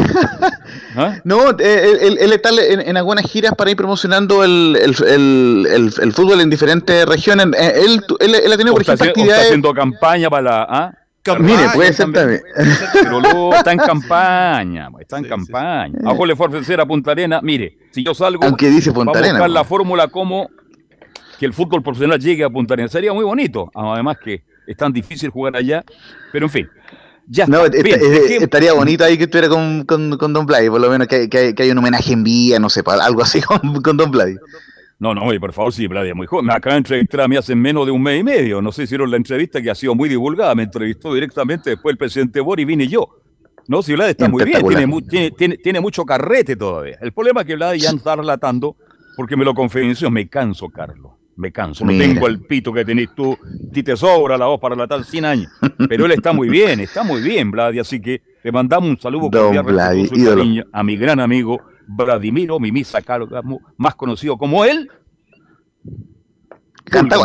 ¿Ah? *laughs* No, eh, él, está en, algunas giras para ir promocionando el, fútbol en diferentes regiones. Eh, él, él, ha tenido, por ejemplo, actividades. Está haciendo campaña para la. ¿ah? Mire, puede ser también. *laughs* Pero luego está en campaña, pues, está en campaña. A le fue a ofrecer a Punta Arena. Mire, si yo salgo, Aunque dice Punta vamos a buscar la fórmula como que el fútbol profesional llegue a Punta Arena. Sería muy bonito, además que es tan difícil jugar allá. Pero en fin, ya no, estaría bonito ahí que estuviera con, con, Don Blay, por lo menos que, que, que, hay un homenaje en vía, no sé, algo así *laughs* con, Don Blay. No, no, oye, por favor, sí, Blay es muy joven. Me acaba de entrevistar a mí hace menos de un mes y medio. No sé si hicieron la entrevista que ha sido muy divulgada. Me entrevistó directamente después el presidente Bori y vine yo. No, si Vlad está muy bien, tiene, tiene, tiene, mucho carrete todavía. El problema es que Vlad ya está relatando, porque me lo confidenció, me canso, Carlos me canso. No tengo el pito que tenés tú. Si te sobra la voz para la tal 100 años. Pero él está muy bien, está muy bien, Vladi. Así que le mandamos un saludo cordial a mi gran amigo Vladimiro Mimisa Cargamo, más conocido como él. Canta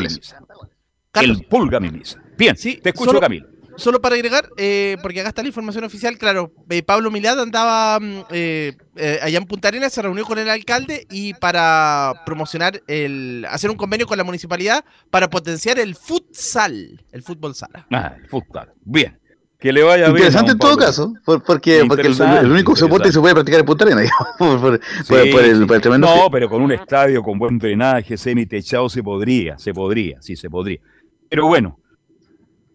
El Pulga Mimisa. Bien, sí, te escucho, Camilo. Solo para agregar, eh, porque acá está la información oficial, claro, eh, Pablo Milad andaba mm, eh, allá en Punta Arenas, se reunió con el alcalde y para promocionar, el hacer un convenio con la municipalidad para potenciar el futsal, el fútbol sala. Ah, el futsal. Bien. Que le vaya bien. Interesante en todo caso, porque, porque el, único soporte se puede practicar en Punta Arenas, *laughs* por, el, tremendo. No, pero con un estadio con buen drenaje, semi-techado, se podría, se podría, sí, se podría. Pero bueno,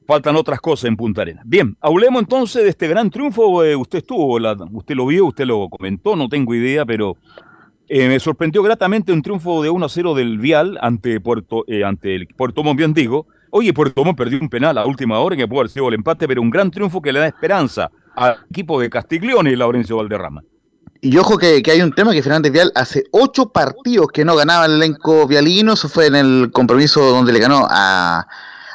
faltan otras cosas en Punta Arenas. Bien, hablemos entonces de este gran triunfo. Eh, usted estuvo, usted lo vio, usted lo comentó, no tengo idea, pero eh, me sorprendió gratamente un triunfo de 1 a 0 del Vial ante Puerto, eh, ante el Puerto Montt, digo. Oye, Puerto Montt perdió un penal a última hora que pudo haber sido el empate, pero un gran triunfo que le da esperanza al equipo de Castiglione y Laurencio Valderrama. Y ojo que, hay un tema que Fernández Vial hace ocho partidos que no ganaba el elenco vialino, eso fue en el compromiso donde le ganó a,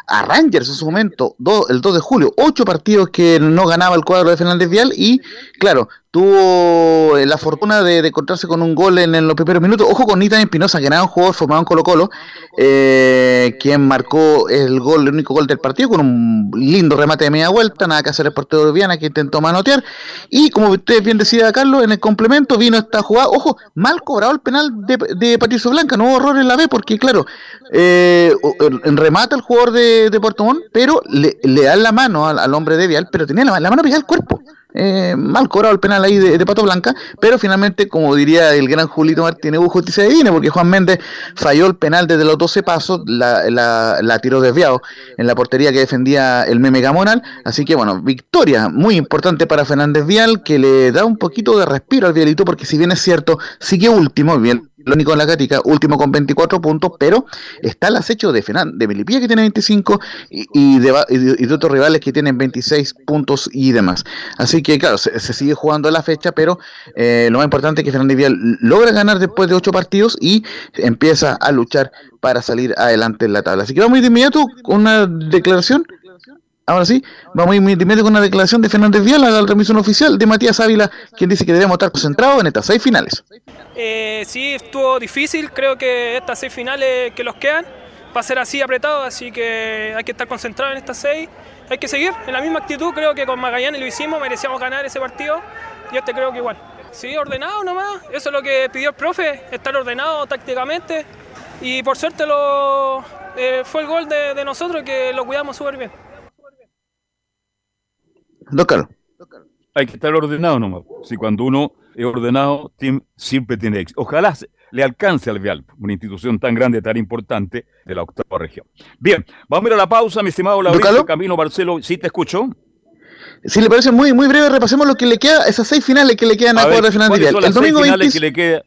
a Rangers en su momento, el 2 de julio, ocho partidos que no ganaba el cuadro de Fernández Vial y claro, tuvo eh, la fortuna de, encontrarse con un gol en, los primeros minutos. Ojo con Nita Espinosa, que era un jugador formado en Colo Colo, eh, quien marcó el gol, el único gol del partido, con un lindo remate de media vuelta, nada que hacer el partido de Viana, que intentó manotear. Y como usted bien decía, Carlos, en el complemento vino esta jugada, ojo, mal cobrado el penal de, de Patricio Blanca, no hubo error en la B, porque claro, eh, remata el jugador de, de Puerto Montt, pero le, le da la mano al, hombre de Vial, pero tenía la, la mano pegada al cuerpo. Eh, mal cobrado el penal ahí de, Pato Blanca, pero finalmente, como diría el gran Julito Martínez, hubo justicia divina, porque Juan Méndez falló el penal desde los 12 pasos, la, la, tiró desviado en la portería que defendía el meme Gamonal, así que bueno, victoria muy importante para Fernández Vial, que le da un poquito de respiro al Vialito, porque si bien es cierto, sigue último, bien único en la Catica, último con 24 puntos, pero está el acecho de Fernández, de Melipilla que tiene 25 y, de, otros rivales que tienen 26 puntos y demás. Así que claro, se, sigue jugando la fecha, pero eh, lo más importante es que Fernández Vial logra ganar después de 8 partidos y empieza a luchar para salir adelante en la tabla. Así que vamos de inmediato con una declaración Ahora sí, vamos a ir inmediatamente con una declaración de Fernández Vial a la transmisión oficial de Matías Ávila, quien dice que debemos estar concentrados en estas seis finales. Eh, sí, estuvo difícil, creo que estas seis finales que los quedan va a ser así apretado, así que hay que estar concentrados en estas seis, hay que seguir en la misma actitud, creo que con Magallanes lo hicimos, merecíamos ganar ese partido y este creo que igual. Sí, ordenado nomás, eso es lo que pidió el profe, estar ordenado tácticamente y por suerte lo, eh, fue el gol de, de nosotros que lo cuidamos súper bien. Don Hay que estar ordenado nomás. Si cuando uno es ordenado, siempre tiene éxito. Ojalá le alcance al Vial, una institución tan grande, tan importante de la octava región. Bien, vamos a ir a la pausa, mi estimado Camino Barcelo. ¿Sí te escucho? Si le parece muy, muy breve, repasemos lo que le queda, esas seis finales que le quedan a, a cuadro final El domingo 20... que le queda?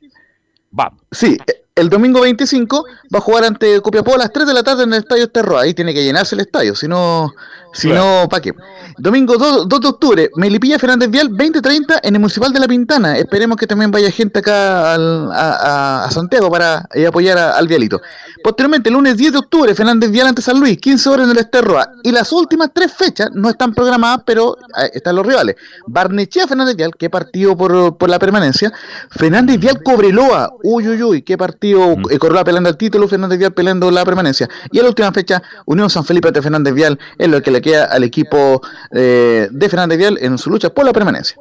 Vamos. Sí, el domingo 25 va a jugar ante Copiapó a las 3 de la tarde en el Estadio Terro. Ahí tiene que llenarse el estadio, si no, si no, ¿para qué? Domingo 2, de octubre, Melipilla Fernández Vial, 20-30 en el Municipal de La Pintana. Esperemos que también vaya gente acá a, Santiago para eh, apoyar al Vialito. Posteriormente, el lunes 10 de octubre, Fernández Vial ante San Luis, 15 horas en el Esterroa. Y las últimas tres fechas no están programadas, pero eh, están los rivales. Barnechea Fernández Vial, que partido por, por la permanencia. Fernández Vial Cobreloa, uy, uy, uy, qué partido. Mm. Eh, Cobreloa peleando el título, Fernández Vial peleando la permanencia. Y a la última fecha, Unión San Felipe ante Fernández Vial, es lo que le queda al equipo eh, de Fernández Vial en su lucha por la permanencia.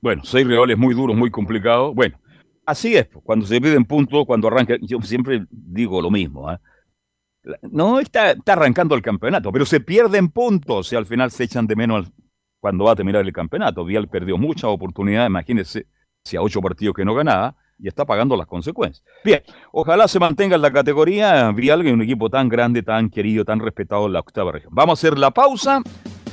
Bueno, seis rivales muy duros, muy complicados. Bueno, Así es, cuando se piden puntos, cuando arranca, yo siempre digo lo mismo, ¿eh? no está, está, arrancando el campeonato, pero se pierden puntos y al final se echan de menos cuando va a terminar el campeonato. Vial perdió mucha oportunidad, imagínense si a ocho partidos que no ganaba y está pagando las consecuencias. Bien, ojalá se mantenga en la categoría Vial, que un equipo tan grande, tan querido, tan respetado en la octava región. Vamos a hacer la pausa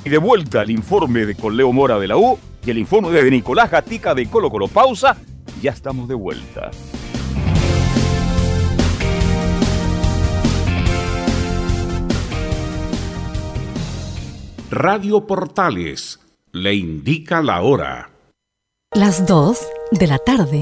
y de vuelta el informe de Coleo Mora de la U y el informe de Nicolás Gatica de Colo Colo. Pausa ya estamos de vuelta. Radio Portales le indica la hora. Las 2 de la tarde,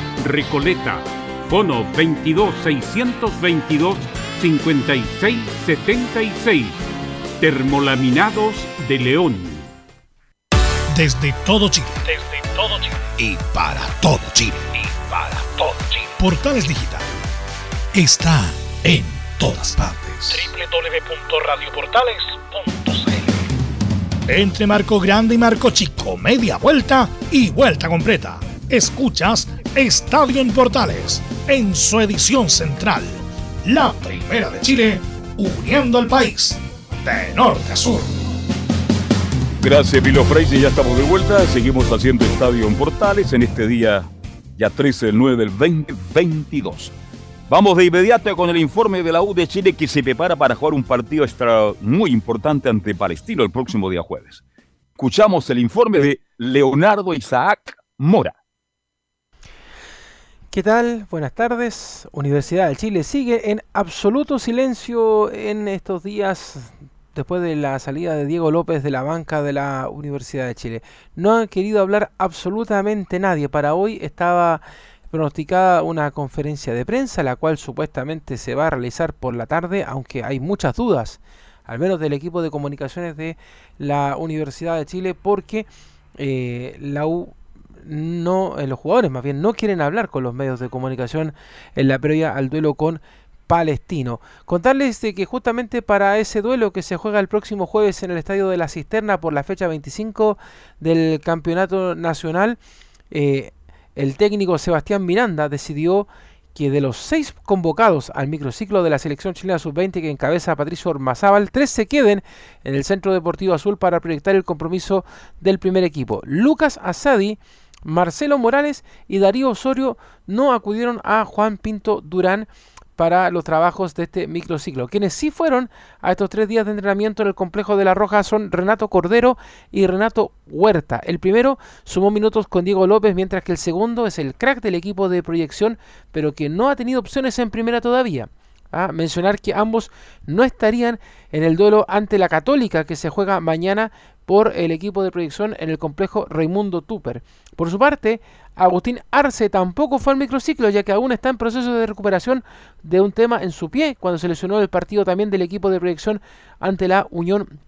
Recoleta. Fono 22 622 5676. Termolaminados de León. Desde todo Chile. Desde todo Chile. Y para todo Chile. Y para todo Chile. Portales Digital está en todas partes. www.radioportales.cl Entre Marco Grande y Marco Chico, media vuelta y vuelta completa. Escuchas Estadio en Portales en su edición central. La primera de Chile, uniendo al país de norte a sur. Gracias, Pilo Freise. Ya estamos de vuelta. Seguimos haciendo Estadio en Portales en este día ya 13 del 9 del 2022. Vamos de inmediato con el informe de la U de Chile que se prepara para jugar un partido extra muy importante ante Palestino el próximo día jueves. Escuchamos el informe de Leonardo Isaac Mora. ¿Qué tal? Buenas tardes. Universidad de Chile sigue en absoluto silencio en estos días después de la salida de Diego López de la banca de la Universidad de Chile. No han querido hablar absolutamente nadie. Para hoy estaba pronosticada una conferencia de prensa, la cual supuestamente se va a realizar por la tarde, aunque hay muchas dudas, al menos del equipo de comunicaciones de la Universidad de Chile, porque eh, la U no, eh, los jugadores más bien no quieren hablar con los medios de comunicación en la previa al duelo con Palestino. Contarles que justamente para ese duelo que se juega el próximo jueves en el Estadio de la Cisterna por la fecha 25 del Campeonato Nacional, eh, el técnico Sebastián Miranda decidió que de los seis convocados al microciclo de la selección chilena sub-20 que encabeza Patricio Ormazábal, tres se queden en el Centro Deportivo Azul para proyectar el compromiso del primer equipo. Lucas Asadi, Marcelo Morales y Darío Osorio no acudieron a Juan Pinto Durán para los trabajos de este microciclo. Quienes sí fueron a estos tres días de entrenamiento en el complejo de La Roja son Renato Cordero y Renato Huerta. El primero sumó minutos con Diego López, mientras que el segundo es el crack del equipo de proyección, pero que no ha tenido opciones en primera todavía. A mencionar que ambos no estarían en el duelo ante la Católica que se juega mañana por el equipo de proyección en el complejo Raimundo Tupper. Por su parte, Agustín Arce tampoco fue al microciclo ya que aún está en proceso de recuperación de un tema en su pie cuando se lesionó el partido también del equipo de proyección ante la Unión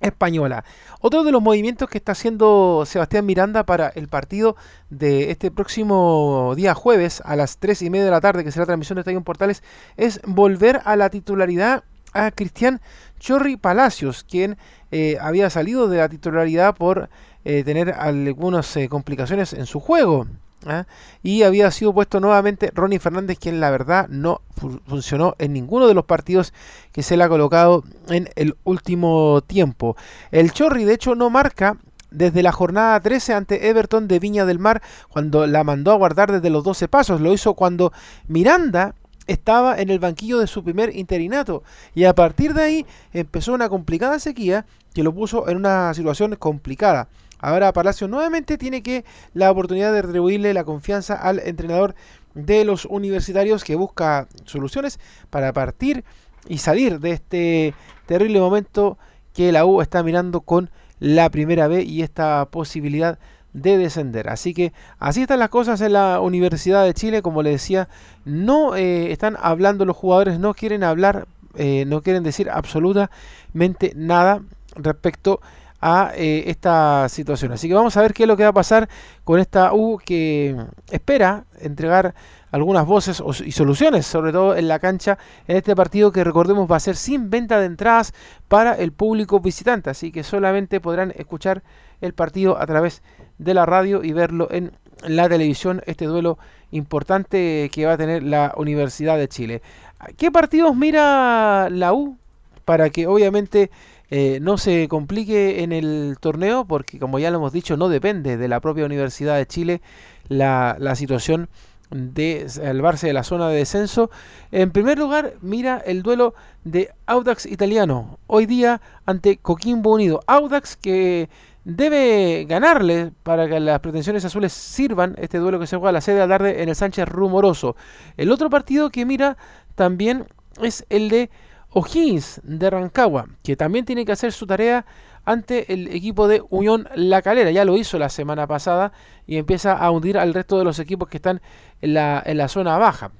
Española. Otro de los movimientos que está haciendo Sebastián Miranda para el partido de este próximo día jueves a las 3 y media de la tarde, que será transmisión de Estadio Portales, es volver a la titularidad a Cristian Chorri Palacios, quien eh, había salido de la titularidad por eh, tener algunas eh, complicaciones en su juego. ¿ah? Y había sido puesto nuevamente Ronnie Fernández, quien la verdad no funcionó en ninguno de los partidos que se le ha colocado en el último tiempo. El Chorri, de hecho, no marca desde la jornada 13 ante Everton de Viña del Mar, cuando la mandó a guardar desde los 12 pasos. Lo hizo cuando Miranda estaba en el banquillo de su primer interinato. Y a partir de ahí empezó una complicada sequía que lo puso en una situación complicada. Ahora Palacio nuevamente tiene que la oportunidad de retribuirle la confianza al entrenador de los universitarios que busca soluciones para partir y salir de este terrible momento que la U está mirando con la primera B y esta posibilidad de descender. Así que así están las cosas en la Universidad de Chile. Como le decía, no eh, están hablando los jugadores, no quieren hablar, eh, no quieren decir absolutamente nada respecto a eh, esta situación. Así que vamos a ver qué es lo que va a pasar con esta U que espera entregar algunas voces y soluciones, sobre todo en la cancha, en este partido que recordemos va a ser sin venta de entradas para el público visitante. Así que solamente podrán escuchar el partido a través de la radio y verlo en la televisión, este duelo importante que va a tener la Universidad de Chile. ¿Qué partidos mira la U? Para que obviamente eh, no se complique en el torneo, porque como ya lo hemos dicho, no depende de la propia Universidad de Chile la, la situación de salvarse de la zona de descenso. En primer lugar, mira el duelo de Audax italiano, hoy día ante Coquimbo Unido. Audax que debe ganarle para que las pretensiones azules sirvan este duelo que se juega a la sede de la tarde en el Sánchez Rumoroso. El otro partido que mira también es el de O'Higgins de Rancagua, que también tiene que hacer su tarea ante el equipo de Unión La Calera. Ya lo hizo la semana pasada y empieza a hundir al resto de los equipos que están en la, en la zona baja.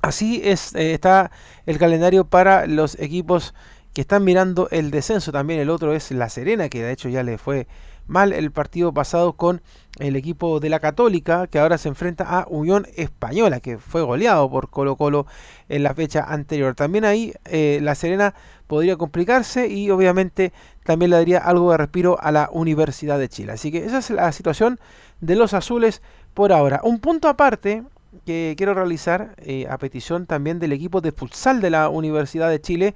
Así es, eh, está el calendario para los equipos que están mirando el descenso. También el otro es La Serena, que de hecho ya le fue mal el partido pasado con el equipo de la Católica, que ahora se enfrenta a Unión Española, que fue goleado por Colo Colo en la fecha anterior. También ahí eh, La Serena podría complicarse y obviamente también le daría algo de respiro a la Universidad de Chile. Así que esa es la situación de los azules por ahora. Un punto aparte que quiero realizar eh, a petición también del equipo de futsal de la Universidad de Chile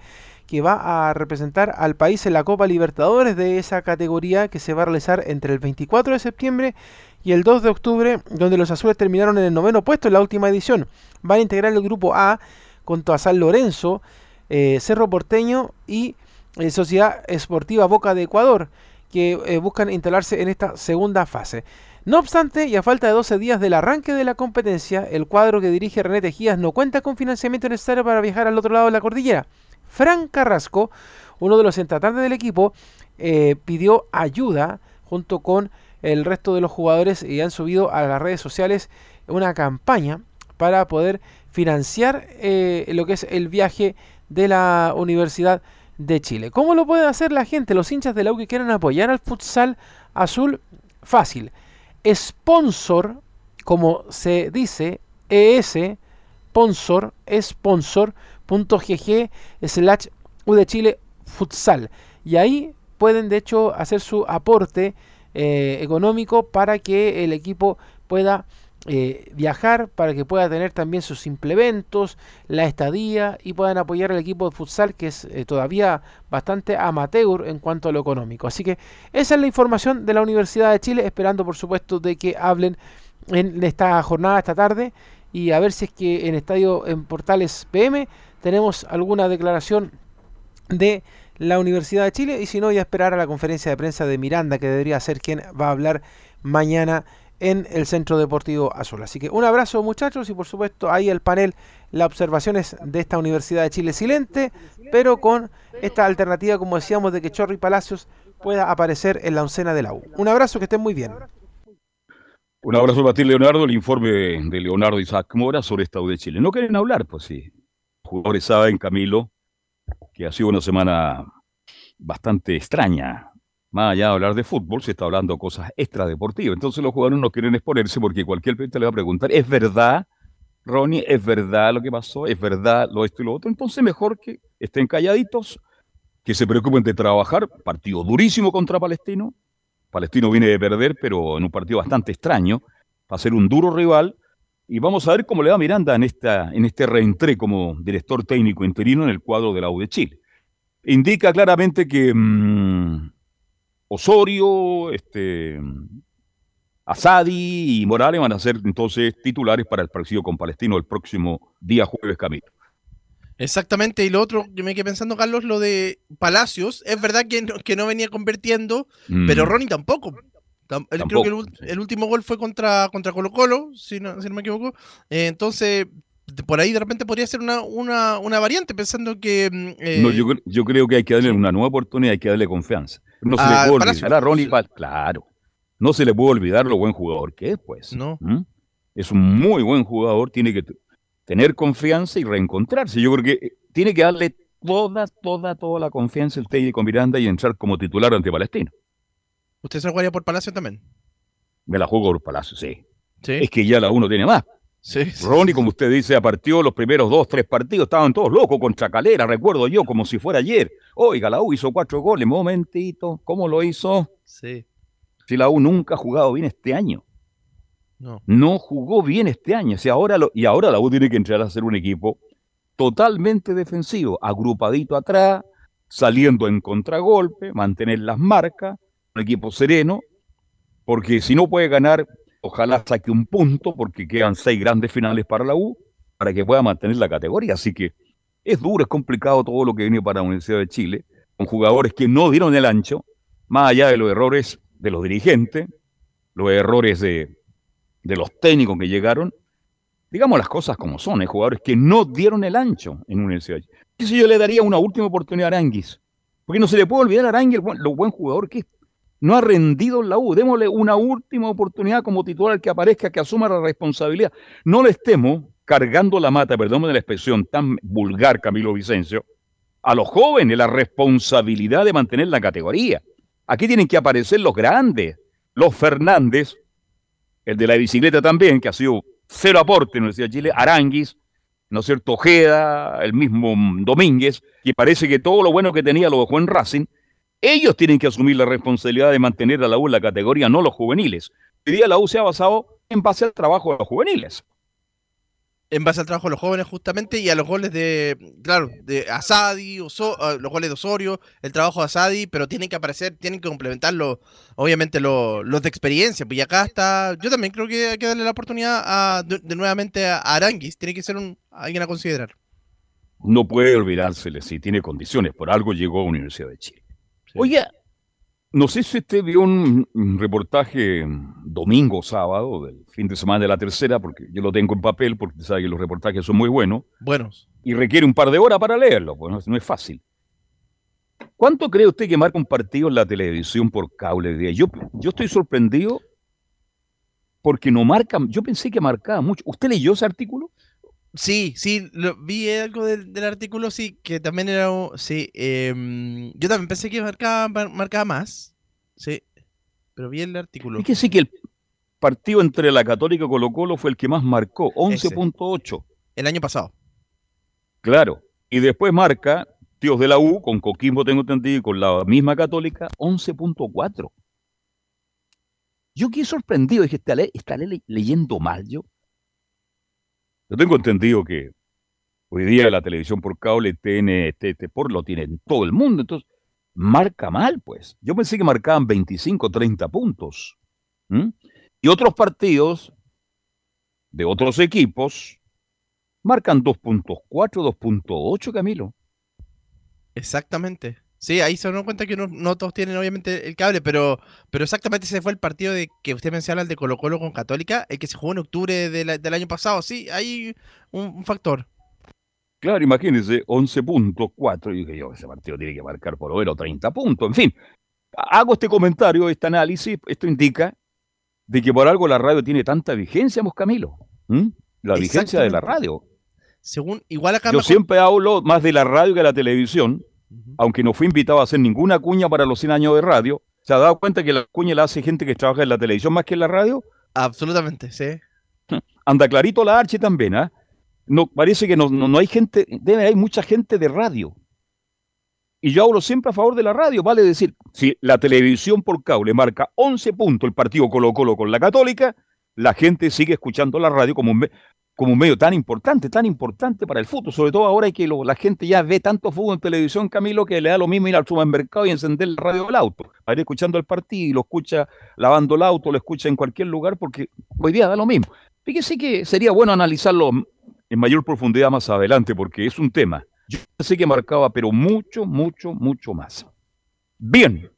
que va a representar al país en la Copa Libertadores de esa categoría que se va a realizar entre el 24 de septiembre y el 2 de octubre, donde los azules terminaron en el noveno puesto en la última edición. Van a integrar el grupo A con San Lorenzo, eh, Cerro Porteño y eh, Sociedad Esportiva Boca de Ecuador, que eh, buscan instalarse en esta segunda fase. No obstante, y a falta de 12 días del arranque de la competencia, el cuadro que dirige René Tejías no cuenta con financiamiento necesario para viajar al otro lado de la cordillera. Fran Carrasco, uno de los entratantes del equipo eh, pidió ayuda junto con el resto de los jugadores y han subido a las redes sociales una campaña para poder financiar eh, lo que es el viaje de la Universidad de Chile. ¿Cómo lo puede hacer la gente, los hinchas de la U que quieran apoyar al futsal azul? Fácil. Sponsor, como se dice, ES, sponsor, sponsor.gg slash U futsal. Y ahí pueden de hecho hacer su aporte eh, económico para que el equipo pueda eh, viajar, para que pueda tener también sus implementos, la estadía y puedan apoyar al equipo de futsal que es eh, todavía bastante amateur en cuanto a lo económico. Así que esa es la información de la Universidad de Chile, esperando por supuesto de que hablen en esta jornada, esta tarde, y a ver si es que en Estadio en Portales PM tenemos alguna declaración de la Universidad de Chile y si no, ya esperar a la conferencia de prensa de Miranda, que debería ser quien va a hablar mañana en el Centro Deportivo Azul. Así que un abrazo muchachos y por supuesto ahí el panel, las observaciones de esta Universidad de Chile silente, pero con esta alternativa, como decíamos, de que Chorri Palacios pueda aparecer en la oncena de la U. Un abrazo, que estén muy bien. Un abrazo para ti, Leonardo. El informe de Leonardo Isaac Mora sobre esta U de Chile. No quieren hablar, pues sí. Jugadores saben, Camilo, que ha sido una semana bastante extraña más allá de hablar de fútbol, se está hablando cosas extradeportivas. Entonces los jugadores no quieren exponerse porque cualquier gente le va a preguntar, ¿es verdad, Ronnie? ¿Es verdad lo que pasó? ¿Es verdad lo esto y lo otro? Entonces mejor que estén calladitos, que se preocupen de trabajar. Partido durísimo contra Palestino. Palestino viene de perder, pero en un partido bastante extraño. Va a ser un duro rival. Y vamos a ver cómo le va Miranda en, esta, en este reentré como director técnico interino en el cuadro de la U de Chile. Indica claramente que... Mm, Osorio, este, Asadi y Morales van a ser entonces titulares para el partido con Palestino el próximo día jueves, Camilo. Exactamente, y lo otro que me quedé pensando, Carlos, lo de Palacios, es verdad que no, que no venía convirtiendo, pero mm. Ronnie tampoco. Creo que el, último gol fue contra, contra Colo Colo, si no, me equivoco. Eh, entonces, por ahí de repente podría ser una, una, variante, pensando que... Mm, eh, no, yo, creo que hay que darle una nueva oportunidad, hay que darle confianza. No se le ah, puede olvidar a Ronnie Claro. No se le puede olvidar lo buen jugador que es, pues. No. ¿Mm? Es un muy buen jugador, tiene que tener confianza y reencontrarse. Yo creo que eh, tiene que darle toda, toda, toda la confianza el técnico Miranda y entrar como titular ante Palestino. ¿Usted se jugaría por Palacio también? Me la juego por Palacio, sí. ¿Sí? Es que ya la uno tiene más. Sí, Ronnie, como usted dice, partió los primeros dos, tres partidos, estaban todos locos contra Calera, recuerdo yo, como si fuera ayer. Oiga, la U hizo cuatro goles, momentito, ¿cómo lo hizo? Sí. Si la U nunca ha jugado bien este año. No. No jugó bien este año. ahora y ahora la U tiene que entrar a ser un equipo totalmente defensivo, agrupadito atrás, saliendo en contragolpe, mantener las marcas, un equipo sereno, porque si no puede ganar Ojalá saque un punto porque quedan seis grandes finales para la U para que pueda mantener la categoría. Así que es duro, es complicado todo lo que viene para la Universidad de Chile, con jugadores que no dieron el ancho, más allá de los errores de los dirigentes, los errores de, los técnicos que llegaron. Digamos las cosas como son, hay jugadores que no dieron el ancho en Universidad de Chile. Eso yo le daría una última oportunidad a Aranguis, porque no se le puede olvidar a Aranguis lo buen jugador que es no ha rendido la U. Démosle una última oportunidad como titular que aparezca, que asuma la responsabilidad. No le estemos cargando la mata, perdón de la expresión tan vulgar, Camilo Vicencio, a los jóvenes la responsabilidad de mantener la categoría. Aquí tienen que aparecer los grandes, los Fernández, el de la bicicleta también, que ha sido cero aporte en la Chile, Aranguis, ¿no es cierto? Ojeda, el mismo Domínguez, que parece que todo lo bueno que tenía lo dejó en Racing, ellos tienen que asumir la responsabilidad de mantener a la U en la categoría, no los juveniles. Hoy día la U se ha basado en base al trabajo de los juveniles. En base al trabajo de los jóvenes, justamente, y a los goles de, claro, de Asadi, los goles de Osorio, el trabajo de Asadi, pero tienen que aparecer, tienen que complementarlo, obviamente, los de experiencia. Pues y acá está, yo también creo que hay que darle la oportunidad de, nuevamente a Aranguis, tiene que ser un, alguien a considerar. No puede olvidársele si tiene condiciones, por algo llegó a Universidad de Chile. Oye, no sé si usted vio un, reportaje domingo, sábado, del fin de semana de la tercera, porque yo lo tengo en papel, porque sabe que los reportajes son muy buenos. Buenos. Y requiere un par de horas para leerlo, pues no, es fácil. ¿Cuánto cree usted que marca un partido en la televisión por cable? de Yo, yo estoy sorprendido porque no marca. Yo pensé que marcaba mucho. ¿Usted leyó ese artículo? Sí, sí, lo, vi algo del, artículo, sí, que también era, sí, em, yo también pensé que marcaba, marcaba más, sí, pero vi el artículo. Es que sí que el partido entre la Católica y Colo Colo fue el que más marcó, 11.8. El año pasado. Claro, y después marca Tíos de la U, con Coquimbo tengo entendido, y con la misma Católica, 11.4. Yo quedé sorprendido, dije, ¿estaré, leyendo mal yo? Yo tengo entendido que hoy día la televisión por cable, TN, TT por lo tiene en todo el mundo, entonces marca mal, pues. Yo pensé que marcaban 25, 30 puntos. Y otros partidos de otros equipos marcan 2.4, 2.8, Camilo. Exactamente. Sí, ahí se dan cuenta que no, todos tienen obviamente el cable, pero, pero exactamente ese fue el partido de que usted menciona, el de Colo Colo con Católica, el que se jugó en octubre del año pasado. Sí, hay un, factor. Claro, imagínense, 11.4. Y dije yo, ese partido tiene que marcar por lo menos 30 puntos. En fin, hago este comentario, este análisis. Esto indica de que por algo la radio tiene tanta vigencia, Mos Camilo. La vigencia de la radio. Según, igual acá Yo siempre hablo más de la radio que de la televisión aunque no fue invitado a hacer ninguna cuña para los 100 años de radio, ¿se ha dado cuenta que la cuña la hace gente que trabaja en la televisión más que en la radio? Absolutamente, sí. Anda clarito la Arche también, ¿ah? No, parece que no, no, hay gente, debe hay mucha gente de radio. Y yo hablo siempre a favor de la radio, vale decir, si la televisión por cable marca 11 puntos el partido Colo Colo con la Católica, la gente sigue escuchando la radio como un, como un medio tan importante, tan importante para el fútbol, sobre todo ahora que la gente ya ve tanto fútbol en televisión, Camilo, que le da lo mismo ir al supermercado y encender el radio del auto, a ir escuchando el partido y lo escucha lavando el auto, lo escucha en cualquier lugar, porque hoy día da lo mismo. Fíjese que sería bueno analizarlo en mayor profundidad más adelante, porque es un tema. Yo sé que marcaba, pero mucho, mucho, mucho más. Bien,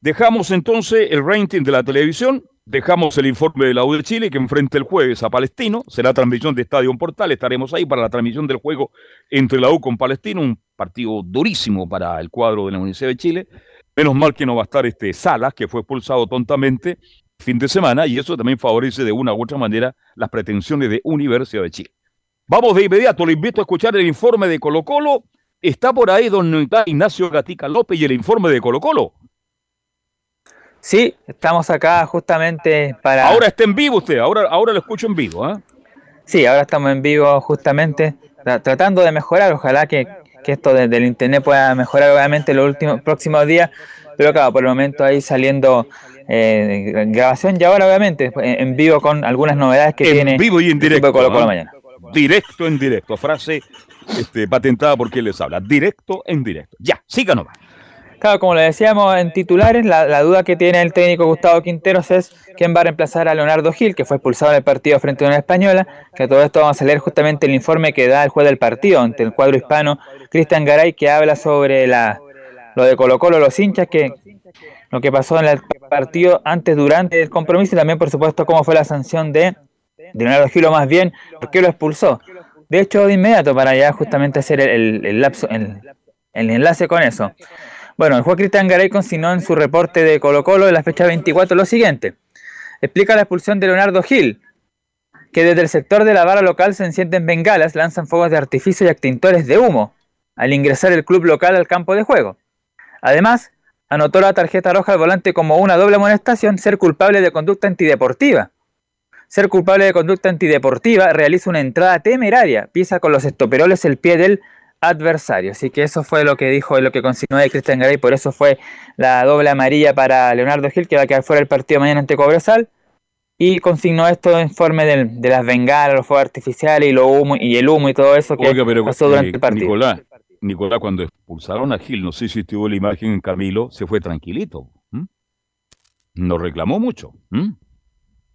dejamos entonces el rating de la televisión Dejamos el informe de la U de Chile que enfrenta el jueves a Palestino. Será transmisión de Estadio Portal. Estaremos ahí para la transmisión del juego entre la U con Palestino. Un partido durísimo para el cuadro de la Universidad de Chile. Menos mal que no va a estar este Salas, que fue expulsado tontamente fin de semana, y eso también favorece de una u otra manera las pretensiones de Universidad de Chile. Vamos de inmediato, le invito a escuchar el informe de Colo Colo. Está por ahí don Ignacio Gatica López y el informe de Colo Colo. Sí, estamos acá justamente para... Ahora está en vivo usted, ahora, ahora lo escucho en vivo. ¿eh? Sí, ahora estamos en vivo justamente tratando de mejorar, ojalá que, esto desde el internet pueda mejorar obviamente los últimos próximos días, pero claro, por el momento ahí saliendo eh, grabación y ahora obviamente en vivo con algunas novedades que tiene... En vivo y en directo. mañana. Directo en directo, frase este, patentada por quien les habla, directo en directo. Ya, síganos. Claro, como le decíamos en titulares, la, duda que tiene el técnico Gustavo Quinteros es quién va a reemplazar a Leonardo Gil, que fue expulsado en el partido frente a una española, que todo esto vamos a leer justamente el informe que da el juez del partido ante el cuadro hispano, Cristian Garay, que habla sobre la, lo de Colo Colo, los hinchas, que lo que pasó en el partido antes, durante el compromiso y también, por supuesto, cómo fue la sanción de, Leonardo Gil, o más bien, por qué lo expulsó. De hecho, de inmediato, para ya justamente hacer el, lapso, el enlace con eso. Bueno, el juez Cristian Garay consignó en su reporte de Colo Colo de la fecha 24 lo siguiente. Explica la expulsión de Leonardo Gil, que desde el sector de la vara local se encienden bengalas, lanzan fuegos de artificio y extintores de humo al ingresar el club local al campo de juego. Además, anotó la tarjeta roja al volante como una doble amonestación ser culpable de conducta antideportiva. Ser culpable de conducta antideportiva realiza una entrada temeraria, pisa con los estoperoles el pie del adversario. Así que eso fue lo que dijo, lo que consignó de Cristian Garay, por eso fue la doble amarilla para Leonardo Gil, que va a quedar fuera del partido mañana ante Cobresal. Y consignó esto en forma de, las bengalas, los fuegos artificiales y, lo humo, y el humo y todo eso que pasó durante el partido. Nicolás, Nicolás, cuando expulsaron a Gil, no sé si estuvo la imagen en Camilo, se fue tranquilito. No reclamó mucho.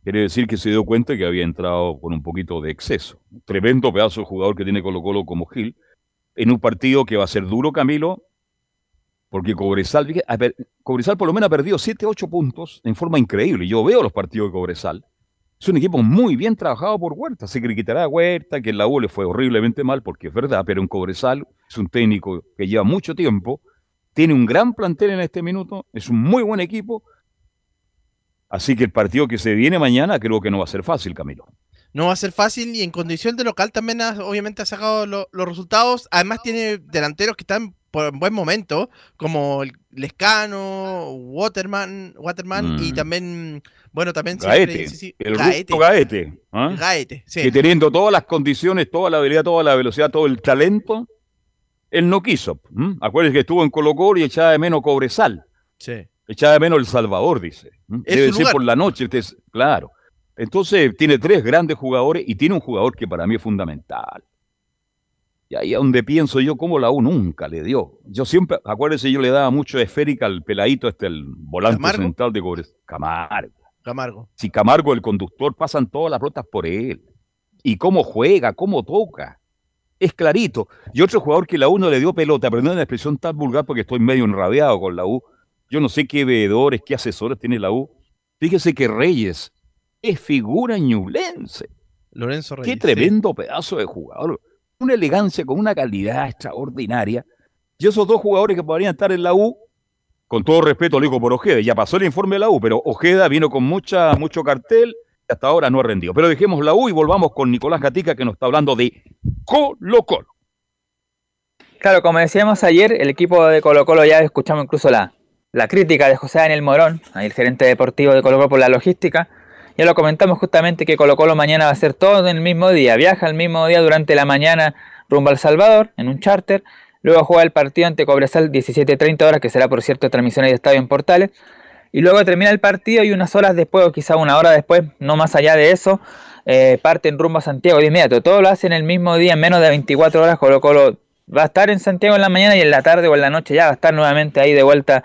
Quiere decir que se dio cuenta que había entrado con un poquito de exceso. Tremendo pedazo de jugador que tiene Colo Colo como Gil en un partido que va a ser duro, Camilo, porque Cobresal, por lo menos ha perdido 7, 8 puntos en forma increíble. Yo veo los partidos de Cobresal. Es un equipo muy bien trabajado por Huerta. Se criticará a Huerta, que en la U le fue horriblemente mal, porque es verdad, pero en Cobresal es un técnico que lleva mucho tiempo tiene un gran plantel en este minuto, es un muy buen equipo. Así que el partido que se viene mañana creo que no va a ser fácil, Camilo. No va a ser fácil y en condición de local también obviamente ha sacado los resultados. Además tiene delanteros que están por un buen momento, como Lescano, Waterman, Waterman y mm. también, bueno, también Gaete, el Gaete. Gaete, ¿ah? Gaete sí. Que teniendo todas las condiciones, toda la habilidad, toda la velocidad, todo el talento, él no quiso. Acuérdense que estuvo en Colo Colo y echaba de menos Cobresal. Sí. Echaba de menos El Salvador, dice. Debe ser por la noche, claro. Entonces tiene tres grandes jugadores y tiene un jugador que para mí es fundamental. Y ahí es donde pienso yo, cómo la U nunca le dio. Yo siempre, acuérdense, yo le daba mucho esférica al peladito, este, el volante central de Cobres. Camargo. Camargo. Si Camargo, el conductor, pasan todas las rutas por él. Y cómo juega, cómo toca. Es clarito. Y otro jugador que la U no le dio pelota, pero no es una expresión tan vulgar porque estoy medio enrabiado con la U. Yo no sé qué veedores, qué asesores tiene la U. Fíjese que Reyes es figura ñulense. Lorenzo Reyes. Qué tremendo pedazo de jugador una elegancia, con una calidad extraordinaria. Y esos dos jugadores que podrían estar en la U, con todo respeto lo digo por Ojeda, ya pasó el informe de la U, pero Ojeda vino con mucha, mucho cartel y hasta ahora no ha rendido. Pero dejemos la U y volvamos con Nicolás Gatica que nos está hablando de Colo Colo. Claro, como decíamos ayer, el equipo de Colo Colo ya escuchamos incluso la, la crítica de José Daniel Morón, el gerente deportivo de Colo Colo por la logística, ya lo comentamos justamente que Colo Colo mañana va a ser todo en el mismo día. Viaja el mismo día durante la mañana rumbo al Salvador en un charter. Luego juega el partido ante Cobresal 17.30 horas, que será por cierto transmisión de estadio en Portales. Y luego termina el partido y unas horas después, o quizá una hora después, no más allá de eso, eh, parten rumbo a Santiago de inmediato. Todo lo hacen el mismo día, en menos de 24 horas. Colo Colo va a estar en Santiago en la mañana y en la tarde o en la noche ya va a estar nuevamente ahí de vuelta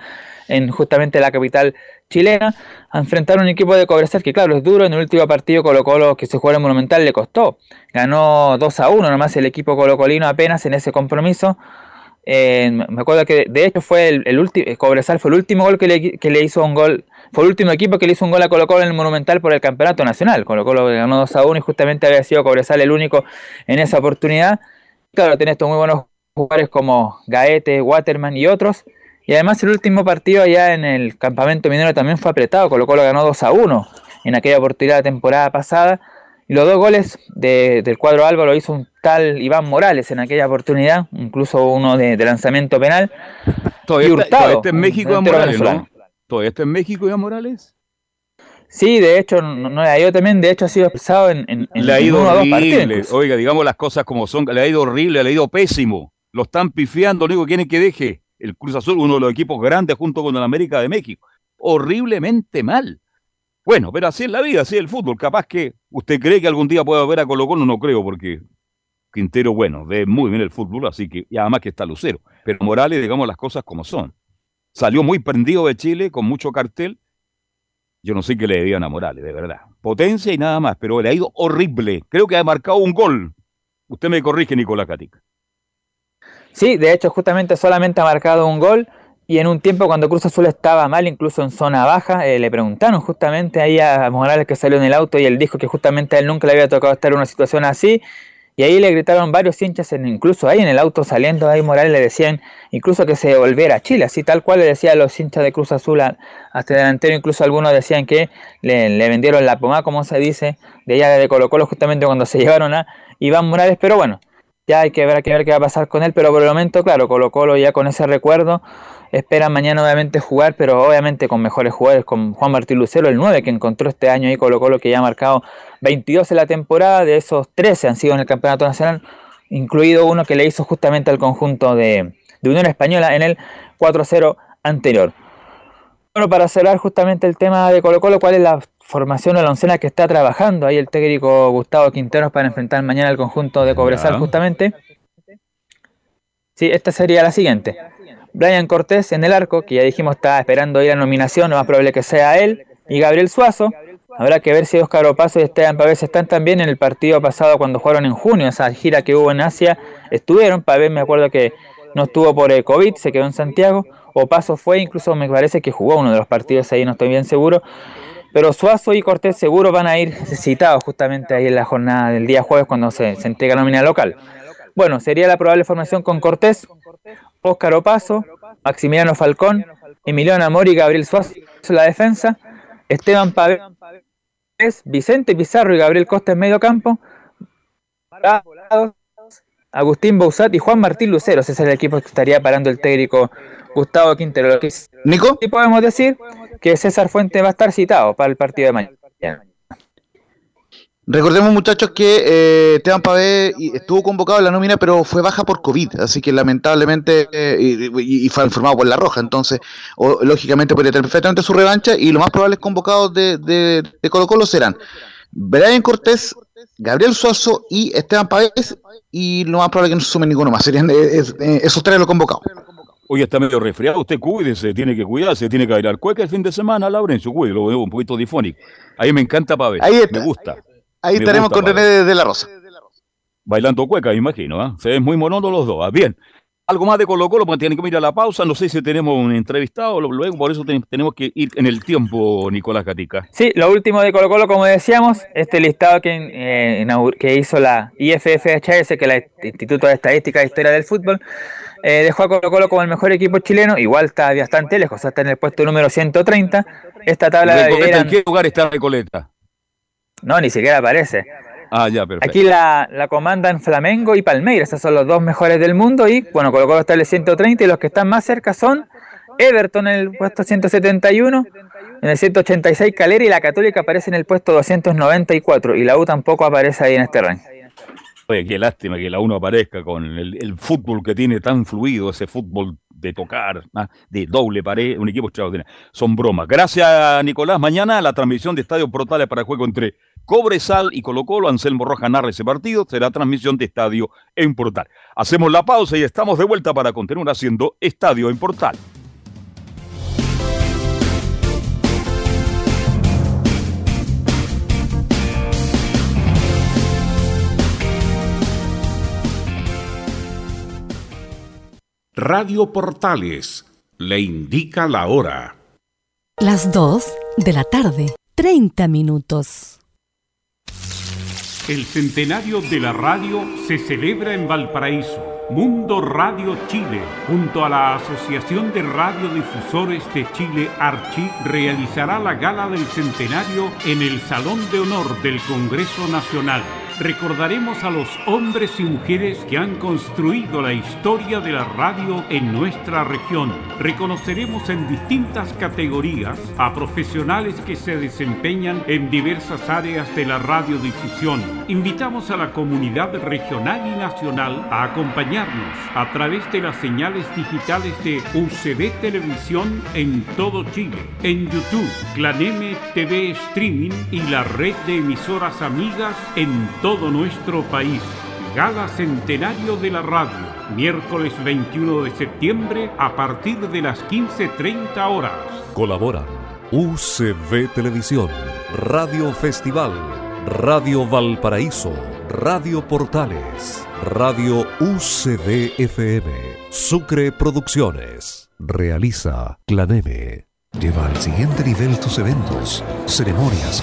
en justamente la capital chilena a enfrentar un equipo de Cobresal que claro es duro, en el último partido Colo Colo que se jugó en Monumental le costó, ganó 2 a 1 nomás el equipo colocolino apenas en ese compromiso, eh, me acuerdo que de hecho fue el, último, Cobresal fue el último gol que le, que le, hizo un gol, fue el último equipo que le hizo un gol a Colo Colo en el Monumental por el Campeonato Nacional, Colo Colo ganó 2 a 1 y justamente había sido Cobresal el único en esa oportunidad, claro, tiene estos muy buenos jugadores como Gaete, Waterman y otros, y además el último partido allá en el campamento minero también fue apretado, Colo Colo ganó 2 a 1 en aquella oportunidad de temporada pasada. Y los dos goles del cuadro Álvaro hizo un tal Iván Morales en aquella oportunidad, incluso uno de, lanzamiento penal. Todavía, está, está, en México Iván Morales, ¿no? ¿Todavía está en México Iván Morales? Sí, de hecho, no, no ha ido también, de hecho ha sido expresado en, en, Le ha ido horrible, oiga, digamos las cosas como son, le ha ido horrible, le ha ido pésimo. Lo están pifiando, lo único que quieren que deje el Cruz Azul, uno de los equipos grandes junto con el América de México. Horriblemente mal. Bueno, pero así es la vida, así es el fútbol. Capaz que usted cree que algún día pueda ver a Colo Colo, no creo, porque Quintero, bueno, ve muy bien el fútbol, así que, y además que está Lucero. Pero Morales, digamos las cosas como son. Salió muy prendido de Chile, con mucho cartel. Yo no sé qué le debían a Morales, de verdad. Potencia y nada más, pero le ha ido horrible. Creo que ha marcado un gol. Usted me corrige, Nicolás Catica. Sí, de hecho, justamente solamente ha marcado un gol. Y en un tiempo cuando Cruz Azul estaba mal, incluso en zona baja, eh, le preguntaron justamente ahí a Morales que salió en el auto y él dijo que justamente a él nunca le había tocado estar en una situación así. Y ahí le gritaron varios hinchas, incluso ahí en el auto saliendo, ahí Morales le decían incluso que se volviera a Chile, así tal cual le decía a los hinchas de Cruz Azul hasta delantero, incluso algunos decían que le, vendieron la pomada, como se dice, de allá de Colo Colo justamente cuando se *laughs* llevaron a Iván Morales, pero bueno, ya hay que ver, que ver qué va a pasar con él, pero por el momento, claro, Colo Colo ya con ese recuerdo, espera mañana obviamente jugar, pero obviamente con mejores jugadores, con Juan Martín Lucero, el 9 que encontró este año ahí Colo Colo, que ya ha marcado 22 en la temporada, de esos 13 han sido en el Campeonato Nacional, incluido uno que le hizo justamente al conjunto de, de Unión Española en el 4-0 anterior. Bueno, para cerrar justamente el tema de Colo Colo, ¿cuál es la formación o la oncena que está trabajando ahí el técnico Gustavo Quinteros para enfrentar mañana al conjunto de Cobresal justamente. Sí, esta sería la siguiente. Brian Cortés en el arco, que ya dijimos está esperando ir a nominación, lo más probable que sea él, y Gabriel Suazo. Habrá que ver si Oscar Opaso y Esteban Pavés están también en el partido pasado cuando jugaron en junio, esa gira que hubo en Asia. Estuvieron, Pavés me acuerdo que no estuvo por el COVID, se quedó en Santiago. Opaso fue, incluso me parece que jugó uno de los partidos ahí, no estoy bien seguro. Pero Suazo y Cortés seguro van a ir citados justamente ahí en la jornada del día jueves cuando se, se entrega la nómina local. Bueno, sería la probable formación con Cortés, Óscar Opaso, Maximiliano Falcón, Emiliano Amor y Gabriel Suazo la defensa, Esteban Pavés, Vicente Pizarro y Gabriel Costa en medio campo, Agustín Bouzat y Juan Martín Lucero. Ese es el equipo que estaría parando el técnico Gustavo Quintero. Nico. Y podemos decir que César Fuente va a estar citado para el partido de mañana. Recordemos, muchachos, que eh, Esteban Pavé estuvo convocado en la nómina, pero fue baja por COVID, así que lamentablemente, eh, y, fue informado por La Roja, entonces, lógicamente podría tener perfectamente su revancha, y lo más probable es convocados de, de, de Colo Colo serán Brian Cortés, Gabriel Suazo y Esteban Pavés, y lo más probable que no se sumen ninguno más, serían eh, esos tres los convocados. Hoy está medio resfriado, usted cuídese, tiene que cuidarse, tiene que bailar cueca el fin de semana, Laurencio, cuide, lo veo un poquito difónico. Ahí me encanta Pavés, me gusta. Ahí estaremos con René de la Rosa. Bailando cueca, me imagino, ¿eh? Se ven muy mononos los dos. ¿ah? Bien. Algo más de Colo Colo, porque tienen que ir a la pausa. No sé si tenemos un entrevistado luego, por eso tenemos que ir en el tiempo, Nicolás Gatica. Sí, lo último de Colo Colo, como decíamos, este listado que, eh, que hizo la IFFHS, que es el Instituto de Estadística e Historia del Fútbol, eh, dejó a Colo Colo como el mejor equipo chileno, igual está bastante lejos, está en el puesto número 130. Esta tabla ¿En qué lugar está Recoleta? No, ni siquiera aparece. Ah, ya, perfecto. Aquí la, la comandan Flamengo y Palmeiras, esos son los dos mejores del mundo y bueno, Colo está en el 130 y los que están más cerca son Everton en el puesto 171, en el 186 Calera y la Católica aparece en el puesto 294 y la U tampoco aparece ahí en este ranking. Oye, qué lástima que la U no aparezca con el, fútbol que tiene tan fluido, ese fútbol de tocar, ¿ah? de doble pared, un equipo extraordinario. Son bromas. Gracias, Nicolás. Mañana la transmisión de Estadio Portales para el juego entre Cobresal y Colo Colo. Anselmo Roja narra ese partido. Será transmisión de Estadio en Portal. Hacemos la pausa y estamos de vuelta para continuar haciendo Estadio en Portal. Radio Portales le indica la hora. Las 2 de la tarde, 30 minutos. El centenario de la radio se celebra en Valparaíso. Mundo Radio Chile, junto a la Asociación de Radiodifusores de Chile, Archi, realizará la gala del centenario en el Salón de Honor del Congreso Nacional recordaremos a los hombres y mujeres que han construido la historia de la radio en nuestra región. Reconoceremos en distintas categorías a profesionales que se desempeñan en diversas áreas de la radiodifusión. Invitamos a la comunidad regional y nacional a acompañarnos a través de las señales digitales de UCB Televisión en todo Chile, en YouTube, Claneme TV Streaming y la red de emisoras amigas en todo todo nuestro país. Gala Centenario de la Radio, miércoles 21 de septiembre a partir de las 15.30 horas. Colaboran UCV Televisión, Radio Festival, Radio Valparaíso, Radio Portales, Radio UCV FM, Sucre Producciones. Realiza Claneme. Lleva al siguiente nivel tus eventos, ceremonias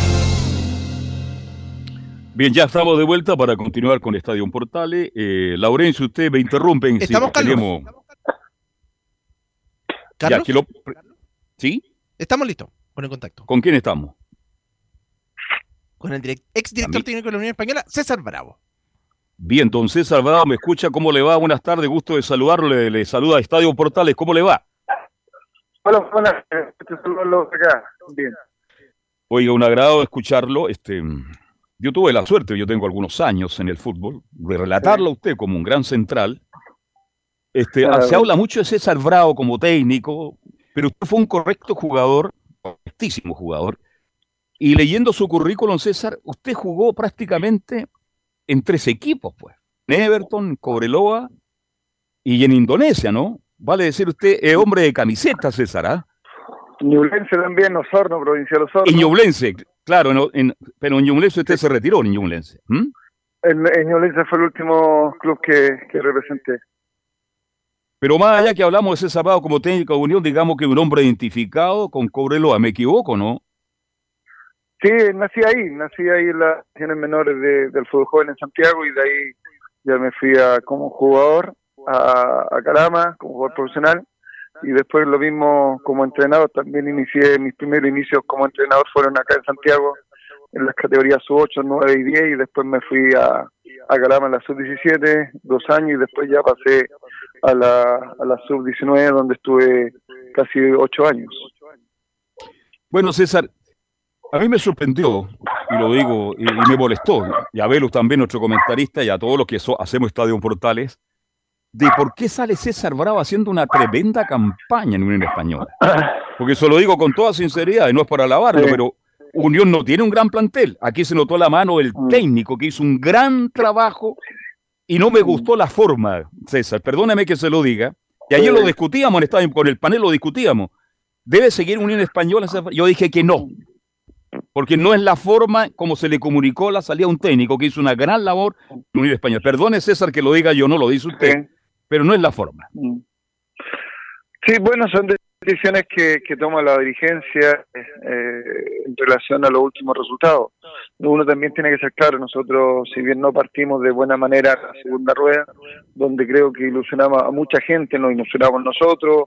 Bien, ya estamos de vuelta para continuar con Estadio Portales. Eh, Laurencio, usted me interrumpen. si Estamos, Carlos. queremos- ¿Carlos? Ya, que lo- ¿Sí? Estamos listos con el contacto. ¿Con quién estamos? Con el direct- ex director técnico de la Unión Española, César Bravo. Bien, don César Bravo, ¿me escucha? ¿Cómo le va? Buenas tardes, gusto de saludarlo. Le, le saluda Estadio Portales. ¿Cómo le va? Hola, hola, te saludo acá. Bien. Oiga, un agrado escucharlo. Este, yo tuve la suerte, yo tengo algunos años en el fútbol, de relatarlo a usted como un gran central. Este, se habla mucho de César Bravo como técnico, pero usted fue un correcto jugador, correctísimo jugador. Y leyendo su currículum, César, usted jugó prácticamente en tres equipos, pues. En Everton, Cobreloa y en Indonesia, ¿no? Vale decir usted, es hombre de camiseta, César, ¿ah? Ñublense también, Osorno, provincia de Osorno. Ñublense, claro, no, en- pero en Ñublense usted se retiró, en Ñublense. En, en Ñublense fue el último club que, que representé. Pero más allá que hablamos de César Bravo como técnico de Unión, digamos que un hombre identificado con Cobreloa, me equivoco, ¿no? Sí, nací ahí, nací ahí en las divisiones menores de- del fútbol joven en Santiago y de ahí ya me fui a, como jugador a, a Calama, como jugador profesional y después lo mismo como entrenador. También inicié, mis primeros inicios como entrenador fueron acá en Santiago en las categorías sub-8, 9 y 10 y después me fui a, a Calama en la sub-17, dos años y después ya pasé a la, a la sub-19 donde estuve casi ocho años. Bueno, César, a mí me sorprendió, y lo digo, y, me molestó, y a Velus también, nuestro comentarista, y a todos los que so- hacemos Estadio Portales, de por qué sale César Bravo haciendo una tremenda campaña en Unión Española. *laughs* Porque eso lo digo con toda sinceridad, y no es para alabarlo, Sí. pero Unión no tiene un gran plantel. Aquí se notó la mano del técnico que hizo un gran trabajo y no me gustó la forma, César. Perdóname que se lo diga. Y ayer lo discutíamos con el panel lo discutíamos. ¿Debe seguir Unión Española? Yo dije que no. Porque no es la forma como se le comunicó la salida a un técnico que hizo una gran labor en Unión Española. Perdone, César, que lo diga yo, no lo dice usted. Pero no es la forma. Sí, bueno, son decisiones que, que toma la dirigencia eh, en relación a los últimos resultados. Uno también tiene que ser claro, nosotros, si bien no partimos de buena manera la segunda rueda, donde creo que ilusionamos a mucha gente, nos ilusionamos nosotros,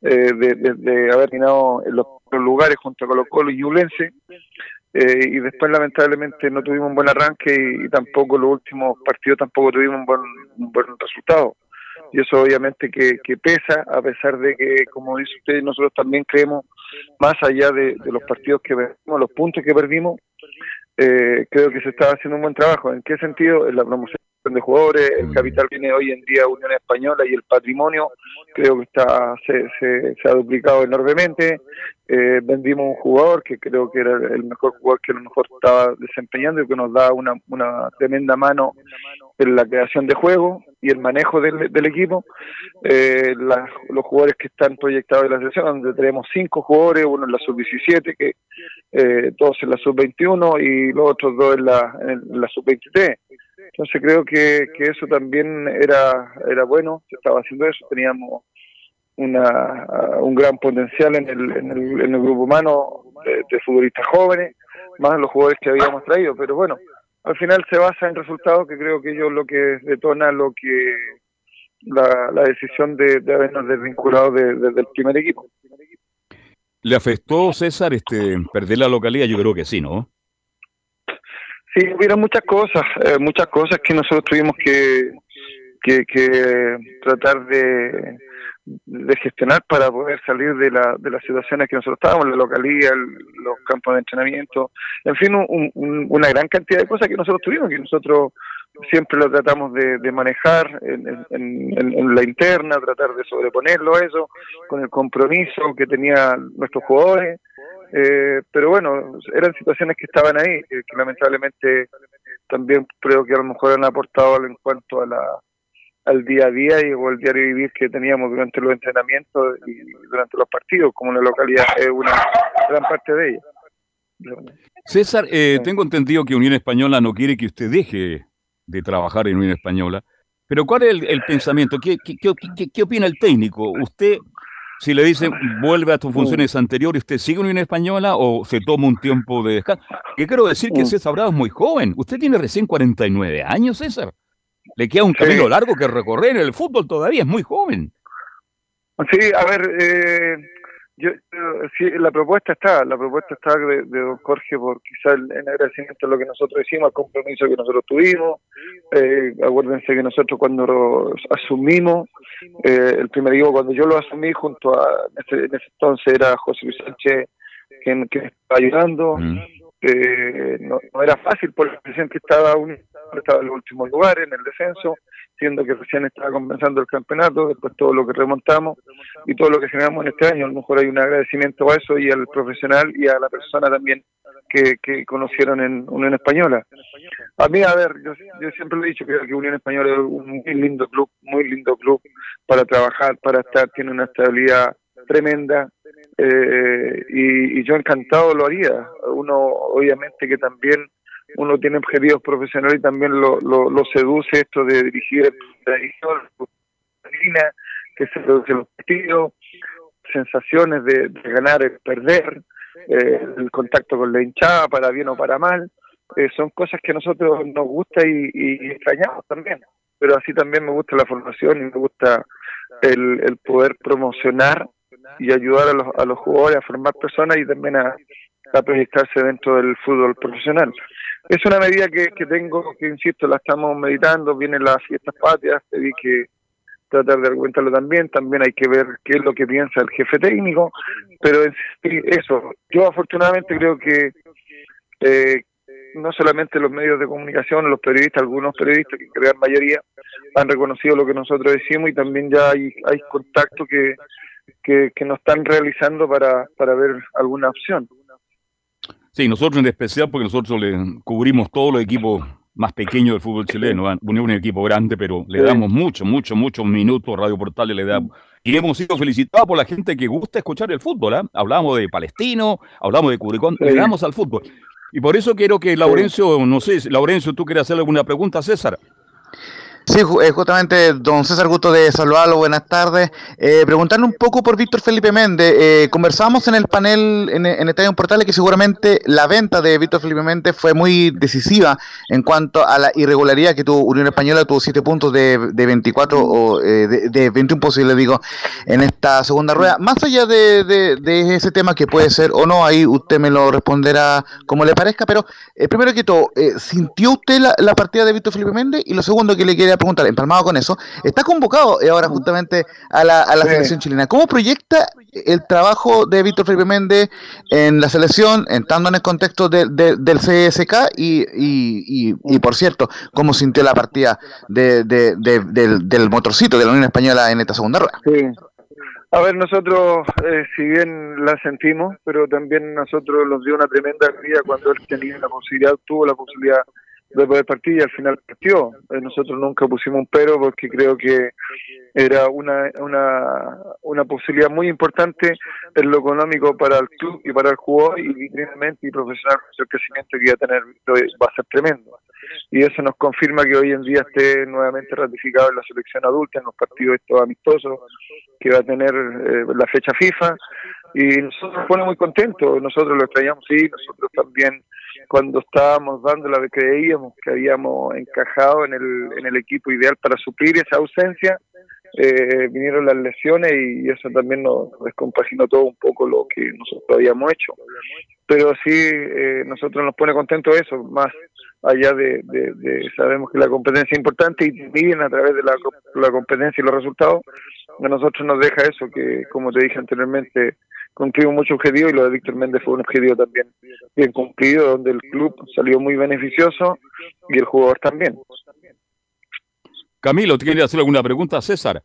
eh, de, haber terminado en los, lugares junto a Colo Colo y Ñublense, eh, y después lamentablemente no tuvimos un buen arranque y, y tampoco los últimos partidos tampoco tuvimos un buen, un buen resultado y eso obviamente que, que pesa, a pesar de que, como dice usted, nosotros también creemos, más allá de, de los partidos que perdimos, los puntos que perdimos, eh, creo que se está haciendo un buen trabajo. ¿En qué sentido? En la promoción de jugadores, el capital viene hoy en día Unión Española y el patrimonio creo que está se, se, se ha duplicado enormemente. Eh, vendimos un jugador que creo que era el mejor jugador que a lo mejor estaba desempeñando y que nos da una, una tremenda mano en la creación de juego y el manejo del, del equipo. Eh, las- los jugadores que están proyectados en la selección, donde tenemos cinco jugadores, uno en la sub-17, que eh, dos en la sub-21 y los otros dos en la, en la sub-23. Entonces creo que, que eso también era, era bueno, se estaba haciendo eso, teníamos una, un gran potencial en el, en el, en el grupo humano de, de futbolistas jóvenes, más los jugadores que habíamos traído, pero bueno, al final se basa en resultados que creo que ellos lo que detona lo que la, la decisión de, de habernos desvinculado de- desde el primer equipo. ¿Le afectó, César, este, perder la localidad? Yo creo que sí, ¿no? Sí, hubiera muchas cosas, eh, muchas cosas que nosotros tuvimos que, que, tratar de, de gestionar para poder salir de, la, de las situaciones que nosotros estábamos, la localidad, los campos de entrenamiento, en fin, una gran cantidad de cosas que nosotros tuvimos, que nosotros siempre lo tratamos de, manejar en, la interna, tratar de sobreponerlo a eso, con el compromiso que tenían nuestros jugadores. Eh, pero bueno, eran situaciones que estaban ahí, que, lamentablemente también creo que a lo mejor han aportado en cuanto a la, al día a día y o al diario vivir que teníamos durante los entrenamientos y durante los partidos, como la localidad es una gran parte de ella. César, eh, tengo entendido que Unión Española no quiere que usted deje de trabajar en Unión Española. Pero ¿cuál es el, pensamiento? ¿Qué, qué, opina el técnico? ¿Usted, si le dicen vuelve a tus funciones anteriores, usted sigue en Unión Española o se toma un tiempo de descanso? ¿Qué quiero decir que César Bravo es muy joven. Usted tiene recién 49 años, César. Le queda un camino largo que recorrer en el fútbol todavía, es muy joven. Sí, a ver, eh, yo, sí, la propuesta está, la propuesta está de, don Jorge por quizá en agradecimiento a lo que nosotros hicimos, al compromiso que nosotros tuvimos. Eh, acuérdense que nosotros cuando asumimos, eh, el primer equipo, cuando yo lo asumí junto a, en ese, entonces era José Luis Sánchez quien, que estaba ayudando. Mm. Eh, no, era fácil por la presión que estaba, estaba en los últimos lugares en el descenso siendo que recién estaba comenzando el campeonato, después todo lo que remontamos y todo lo que generamos en este año. A lo mejor hay un agradecimiento a eso y al profesional y a la persona también que, que conocieron en Unión Española. A mí, a ver, yo, yo siempre he dicho que Unión Española es un muy lindo club, muy lindo club para trabajar, para estar, tiene una estabilidad tremenda. Eh, y, yo encantado lo haría. Uno, obviamente, que también uno tiene objetivos profesionales y también lo, lo, seduce esto de dirigir la que se produce los partidos, sensaciones de, ganar y perder, eh, el contacto con la hinchada, para bien o para mal, eh, son cosas que a nosotros nos gusta y, y, extrañamos también. Pero así también me gusta la formación y me gusta el, el poder promocionar y ayudar a los, a los jugadores a formar personas y también a, a proyectarse dentro del fútbol profesional. Es una medida que, que tengo, que insisto, la estamos meditando, vienen las fiestas patrias, pedí que tratar de argumentarlo también, también hay que ver qué es lo que piensa el jefe técnico, pero eso, yo afortunadamente creo que eh, no solamente los medios de comunicación, los periodistas, algunos periodistas, que gran mayoría, han reconocido lo que nosotros decimos y también ya hay, hay contacto que, que, que nos están realizando para, para ver alguna opción. Sí, nosotros en especial porque nosotros le cubrimos todos los equipos más pequeños del fútbol chileno. Unión un equipo grande, pero le damos mucho, mucho, muchos minutos. Radio Portales le da. Y hemos sido felicitados por la gente que gusta escuchar el fútbol. ¿eh? Hablamos de Palestino, hablamos de Curicón, le damos al fútbol. Y por eso quiero que Laurencio, no sé, Laurencio, tú quieres hacerle alguna pregunta a César. Sí, eh, justamente, don César Gusto de saludarlo, buenas tardes. Eh, preguntarle un poco por Víctor Felipe Méndez. Eh, conversamos en el panel en, en Estadio Portales que seguramente la venta de Víctor Felipe Méndez fue muy decisiva en cuanto a la irregularidad que tuvo Unión Española, tuvo 7 puntos de, de 24 o eh, de, de, 21 posibles, digo, en esta segunda rueda. Más allá de, de, ese tema que puede ser o no, ahí usted me lo responderá como le parezca, pero primero que todo, ¿sintió usted la, la partida de Víctor Felipe Méndez? Y lo segundo que le quería preguntar, empalmado con eso, está convocado eh, ahora justamente a la, a la selección chilena. ¿Cómo proyecta el trabajo de Víctor Felipe Méndez en la selección, entrando en el contexto del CSK y, y, y, por cierto, cómo sintió la partida de, del, del motorcito de la Unión Española en esta segunda rueda? Sí. A ver, nosotros, eh, si bien la sentimos, pero también nosotros nos dio una tremenda alegría cuando él tenía la posibilidad, tuvo la posibilidad de poder partir y al final partió. Eh, nosotros nunca pusimos un pero porque creo que era una, una, una posibilidad muy importante en lo económico para el club y para el jugador y literalmente y profesional el crecimiento que iba a tener va a ser tremendo. Y eso nos confirma que hoy en día esté nuevamente ratificado en la selección adulta, en los partidos estos amistosos que va a tener eh, la fecha FIFA y nosotros nos pone muy contentos, nosotros lo extrañamos, sí, nosotros también cuando estábamos dando la que creíamos que habíamos encajado en el, en el equipo ideal para suplir esa ausencia, eh, vinieron las lesiones y eso también nos descompaginó todo un poco lo que nosotros habíamos hecho. Pero sí, eh, nosotros nos pone contentos eso, más allá de, sabemos que la competencia es importante y miden a través de la, la competencia y los resultados. A nosotros nos deja eso, que como te dije anteriormente, cumplimos muchos objetivos y lo de Víctor Méndez fue un objetivo también bien cumplido, donde el club salió muy beneficioso y el jugador también. Camilo, ¿tiene hacer alguna pregunta a César?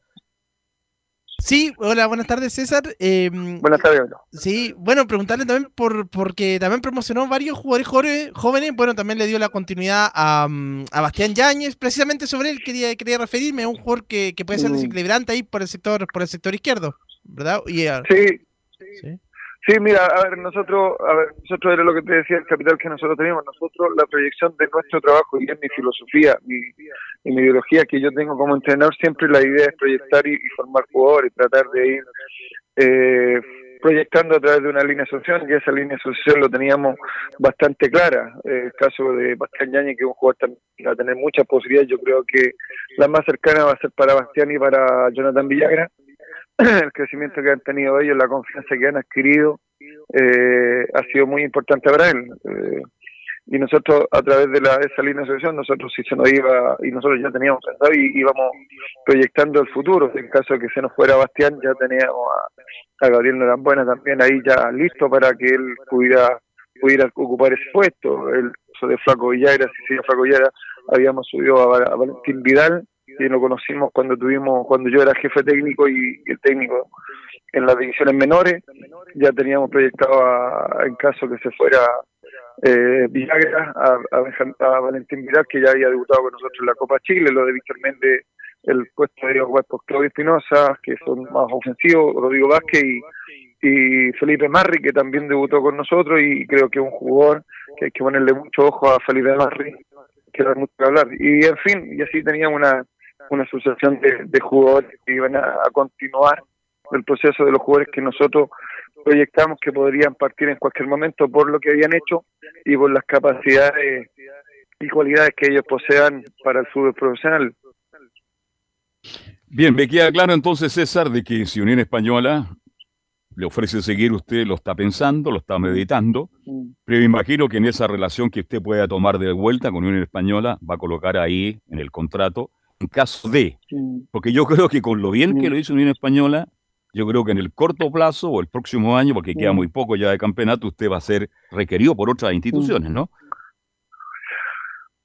Sí, hola, buenas tardes César. Em, buenas tardes. Sí, bueno, preguntarle también por porque también promocionó varios jugadores jóvenes, bueno, también le dio la continuidad a, mm, a Bastián Yáñez, precisamente sobre él quería, quería referirme, a un jugador que, puede ser mm. desequilibrante ahí por el sector por el sector izquierdo, ¿verdad? Y, sí. Sí. Mira, a ver, nosotros, a ver, nosotros era lo que te decía, el capital que nosotros teníamos, nosotros la proyección de nuestro trabajo y es mi filosofía, mi, y mi ideología que yo tengo como entrenador, siempre la idea es proyectar y, formar jugadores, tratar de ir eh, proyectando a través de una línea social, y esa línea social lo teníamos bastante clara. el caso de Bastián Yañez, que es un jugador que va a tener muchas posibilidades, yo creo que la más cercana va a ser para Bastián y para Jonathan Villagra el crecimiento que han tenido ellos, la confianza que han adquirido, eh, ha sido muy importante para él. Eh, y nosotros, a través de la, esa línea de asociación, nosotros si se nos iba, y nosotros ya teníamos pensado y íbamos proyectando el futuro. En caso de que se nos fuera Bastián, ya teníamos a, Gabriel Norambuena también ahí ya listo para que él pudiera, pudiera ocupar ese puesto. El caso de Flaco Villagra, si sigue Flaco Villagra, habíamos subido a Valentín Vidal y lo conocimos cuando tuvimos cuando yo era jefe técnico y, el técnico en las divisiones menores ya teníamos proyectado en caso que se fuera eh, Villagra a, a, Valentín Vidal que ya había debutado con nosotros en la Copa Chile lo de Víctor Méndez el puesto de jugar por Claudio Espinosa que son más ofensivos Rodrigo Vázquez y, y Felipe Marri que también debutó con nosotros y creo que es un jugador que hay que ponerle mucho ojo a Felipe Marri que da mucho que hablar. Y en fin y así teníamos una una asociación de, jugadores que iban a, continuar el proceso de los jugadores que nosotros proyectamos que podrían partir en cualquier momento por lo que habían hecho y por las capacidades y cualidades que ellos posean para el fútbol profesional. Bien, me queda claro entonces, César, de que si Unión Española le ofrece seguir, usted lo está pensando, lo está meditando, pero me imagino que en esa relación que usted pueda tomar de vuelta con Unión Española, va a colocar ahí en el contrato en caso de. Porque yo creo que con lo bien que lo hizo Unión Española, yo creo que en el corto plazo o el próximo año, porque queda muy poco ya de campeonato, usted va a ser requerido por otras instituciones, ¿no?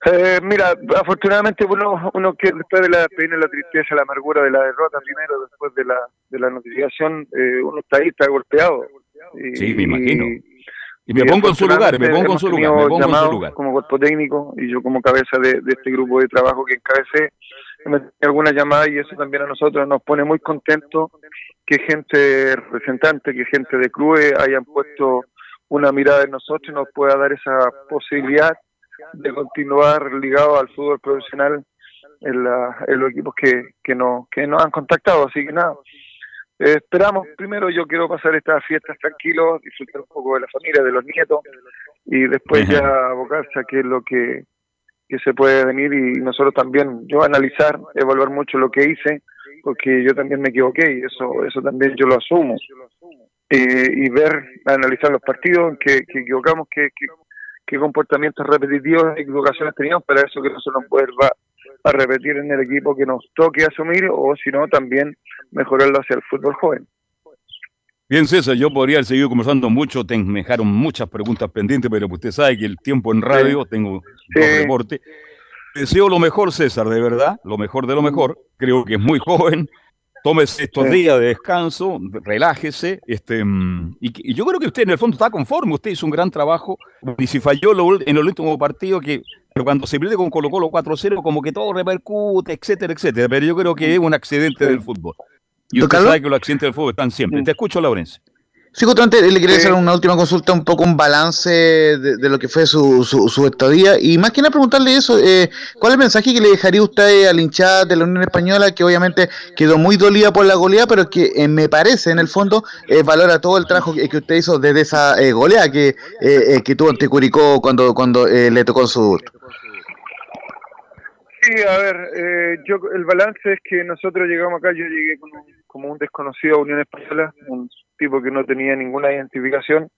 Eh, mira, afortunadamente uno, uno que después de la viene la tristeza, la amargura de la derrota primero, después de la, de la notificación, eh, uno está ahí, está golpeado. sí, me imagino. Y me pongo en su lugar, me pongo en su lugar, me pongo en su lugar. Como cuerpo técnico y yo como cabeza de, de este grupo de trabajo que encabecé, alguna llamada y eso también a nosotros nos pone muy contentos que gente representante, que gente de clubes hayan puesto una mirada en nosotros y nos pueda dar esa posibilidad de continuar ligado al fútbol profesional en, los equipos que, que, no, que nos han contactado. Así que nada, eh, esperamos, primero yo quiero pasar estas fiestas tranquilos, disfrutar un poco de la familia, de los nietos y después ya abocarse a qué es lo que que se puede venir y nosotros también, yo analizar, evaluar mucho lo que hice, porque yo también me equivoqué y eso, eso también yo lo asumo. Eh, y ver, analizar los partidos, que, que equivocamos, que, que, comportamientos repetitivos, equivocaciones teníamos, para eso que no se nos vuelva a repetir en el equipo que nos toque asumir o si no también mejorarlo hacia el fútbol joven. Bien, César, yo podría haber seguido conversando mucho, te, me dejaron muchas preguntas pendientes, pero usted sabe que el tiempo en radio, tengo sí. reporte. Deseo lo mejor, César, de verdad, lo mejor de lo mejor. Creo que es muy joven. Tómese estos días de descanso, relájese. Este, mm, y, yo creo que usted en el fondo está conforme. Usted hizo un gran trabajo. Y si falló en el último partido, que pero cuando se pierde con Colo Colo 4-0, como que todo repercute, etcétera, etcétera. Pero yo creo que es un accidente del fútbol. Y usted sabe que los accidentes del fútbol están siempre. Te escucho, Laurencio. Sí, justamente le quería hacer una última consulta, un poco un balance de, lo que fue su, su, estadía. Y más que nada preguntarle eso, eh, ¿cuál es el mensaje que le dejaría usted al hinchada de la Unión Española que obviamente quedó muy dolida por la goleada, pero que eh, me parece en el fondo eh, valora todo el trabajo que, usted hizo desde esa eh, goleada que, que tuvo ante Curicó cuando, cuando le tocó su... Sí, a ver, eh, yo el balance es que nosotros llegamos acá, yo llegué como un desconocido Unión Española, un tipo que no tenía ninguna identificación,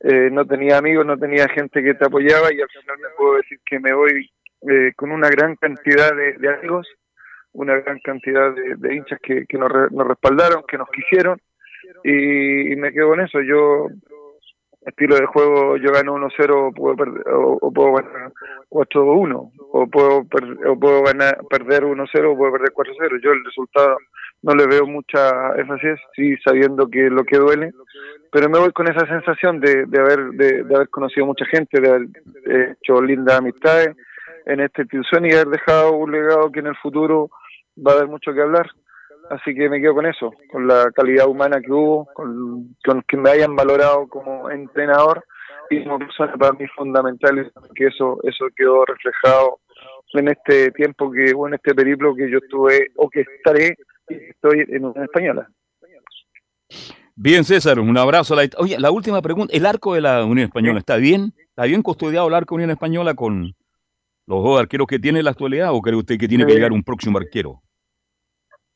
eh, no tenía amigos, no tenía gente que te apoyaba y al final me puedo decir que me voy eh, con una gran cantidad de, amigos, una gran cantidad de, hinchas que, nos, respaldaron, que nos quisieron y, me quedo con eso. Yo, estilo de juego, yo gano 1-0 puedo perder, o, puedo ganar 4-1 o puedo, o puedo ganar, perder 1-0 o puedo perder 4-0. Yo el resultado no le veo mucha énfasis, sí sabiendo que lo que duele, pero me voy con esa sensación de, de haber de, haber conocido mucha gente, de haber hecho lindas amistades en esta institución y haber dejado un legado que en el futuro va a haber mucho que hablar. Así que me quedo con eso, con la calidad humana que hubo, con, con que me hayan valorado como entrenador y como persona para mí fundamental que eso eso quedó reflejado en este tiempo que o en este periplo que yo estuve o que estaré estoy en una española. Bien, César, un abrazo. Oye, la última pregunta, ¿el arco de la Unión Española está bien? ¿Está bien custodiado el arco de Unión Española con los dos arqueros que tiene en la actualidad o cree usted que tiene que llegar un próximo arquero?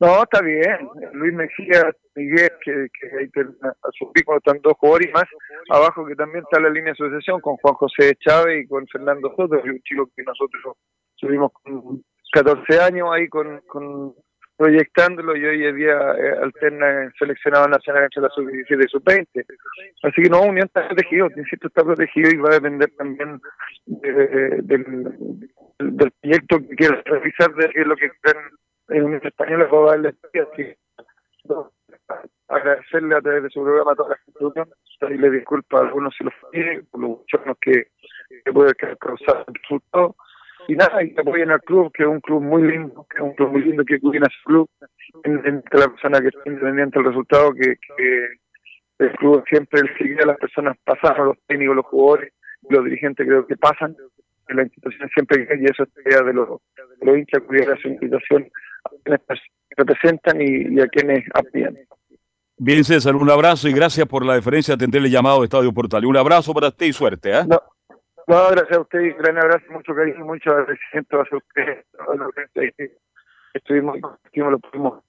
No, está bien. Luis Mejía, Miguel, que, que ahí a su pico están dos jugadores más abajo que también está la línea de asociación con Juan José Chávez y con Fernando Soto, un chico que nosotros subimos con 14 años ahí con, con proyectándolo y hoy en día eh, alterna el seleccionado nacional entre la sub-17 y sub-20. Así que no, Unión está protegido, insisto, está protegido y va a depender también del, del proyecto que quiera realizar, de lo que están en Unión Española, va a darle así agradecerle a través de su programa a toda la institución, le disculpa a algunos si lo pide, por los muchos que, que puede causar el resultado y nada, y apoyen al club, que es un club muy lindo, que es un club muy lindo que cuida a su club, entre la persona que está independiente del resultado, que, el club siempre sigue a las personas pasan, los técnicos, los jugadores, los dirigentes creo que pasan, en la institución siempre y eso es idea de los, de los hinchas, cuidar su institución a quienes representan y, a quienes apoyan. Bien, César, un abrazo y gracias por la deferencia de atenderle llamado de Estadio Portal. Un abrazo para usted y suerte. ¿eh? No, gracias a usted, gran abrazo, mucho cariño, mucho agradecimiento hacia usted. Estuvimos, estuvimos, lo pudimos,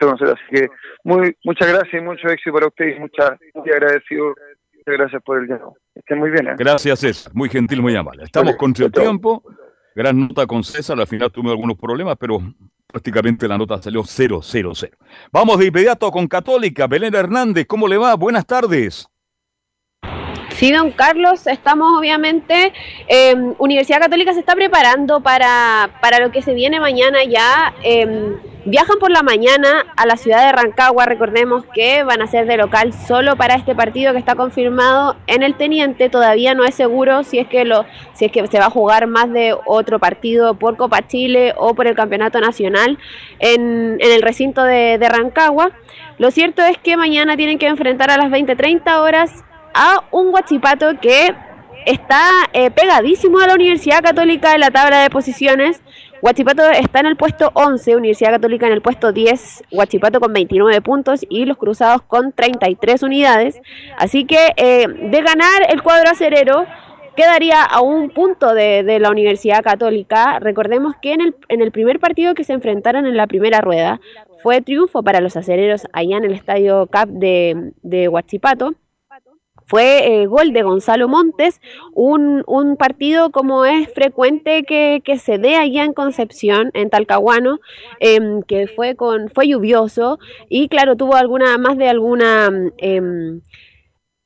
conocer, así que muy, muchas gracias y mucho éxito para usted y muchas, muy agradecido. Muchas gracias por el llamado. Estén muy bien. ¿eh? Gracias, César. Muy gentil, muy amable. Estamos contra el tiempo. Gran nota con César. Al final tuve algunos problemas, pero prácticamente la nota salió 0, 0, 0. Vamos de inmediato con Católica. Belén Hernández, ¿cómo le va? Buenas tardes. Sí, don Carlos, estamos obviamente, eh, Universidad Católica se está preparando para, para lo que se viene mañana ya. Eh, viajan por la mañana a la ciudad de Rancagua, recordemos que van a ser de local solo para este partido que está confirmado en el Teniente, todavía no es seguro si es que, lo, si es que se va a jugar más de otro partido por Copa Chile o por el Campeonato Nacional en, en el recinto de, de Rancagua. Lo cierto es que mañana tienen que enfrentar a las 20-30 horas a un Guachipato que está eh, pegadísimo a la Universidad Católica en la tabla de posiciones. Guachipato está en el puesto 11, Universidad Católica en el puesto 10, Guachipato con 29 puntos y los Cruzados con 33 unidades. Así que eh, de ganar el cuadro acerero quedaría a un punto de, de, la Universidad Católica. Recordemos que en el, en el primer partido que se enfrentaron en la primera rueda fue triunfo para los acereros allá en el estadio CAP de, de Huachipato fue eh, gol de Gonzalo Montes, un, un, partido como es frecuente que, que, se dé allá en Concepción, en Talcahuano, em, que fue, con, fue lluvioso y claro, tuvo alguna, más de alguna... Em,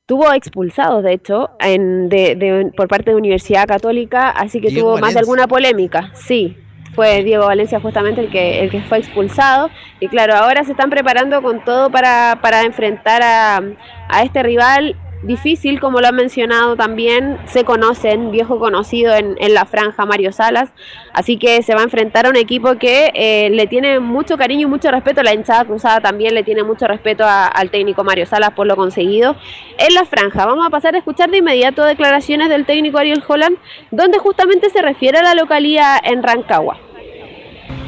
tuvo expulsados, de hecho, en, de, de, por parte de Universidad Católica, así que tuvo más de alguna polémica, sí, fue Diego Valencia justamente el que, el que fue expulsado. Y claro, ahora se están preparando con todo para, para enfrentar a, a este rival difícil, como lo han mencionado también, se conocen, viejo conocido en, en, la franja Mario Salas, así que se va a enfrentar a un equipo que eh, le tiene mucho cariño y mucho respeto, la hinchada cruzada también le tiene mucho respeto al técnico Mario Salas por lo conseguido en la franja. Vamos a pasar a escuchar de inmediato declaraciones del técnico Ariel Holland, donde justamente se refiere a la localidad en Rancagua.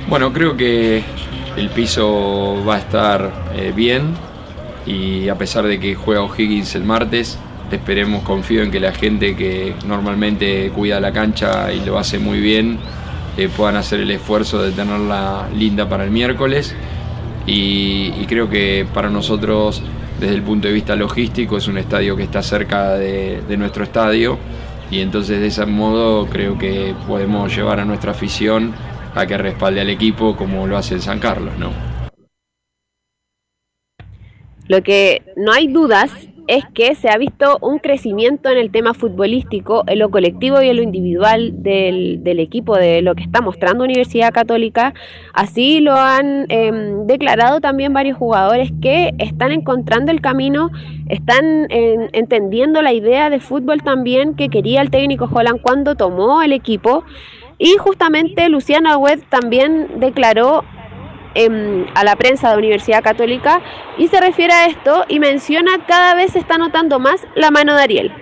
Bueno, creo que el piso va a estar eh, bien, y a pesar de que juega O'Higgins el martes, esperemos, confío en que la gente que normalmente cuida la cancha y lo hace muy bien, eh, puedan hacer el esfuerzo de tenerla linda para el miércoles. Y, creo que para nosotros desde el punto de vista logístico, es un estadio que está cerca de, nuestro estadio y entonces de ese modo creo que podemos llevar a nuestra afición a que respalde al equipo como lo hace el San Carlos, ¿no? Lo que no hay dudas es que se ha visto un crecimiento en el tema futbolístico, en lo colectivo y en lo individual del, equipo, de lo que está mostrando Universidad Católica. Así lo han em, declarado también varios jugadores que están encontrando el camino, están entendiendo la idea de fútbol también que quería el técnico Holland cuando tomó el equipo. Y justamente Luciana Webb también declaró a la prensa de Universidad Católica y se refiere a esto y menciona cada vez se está notando más la mano de Ariel.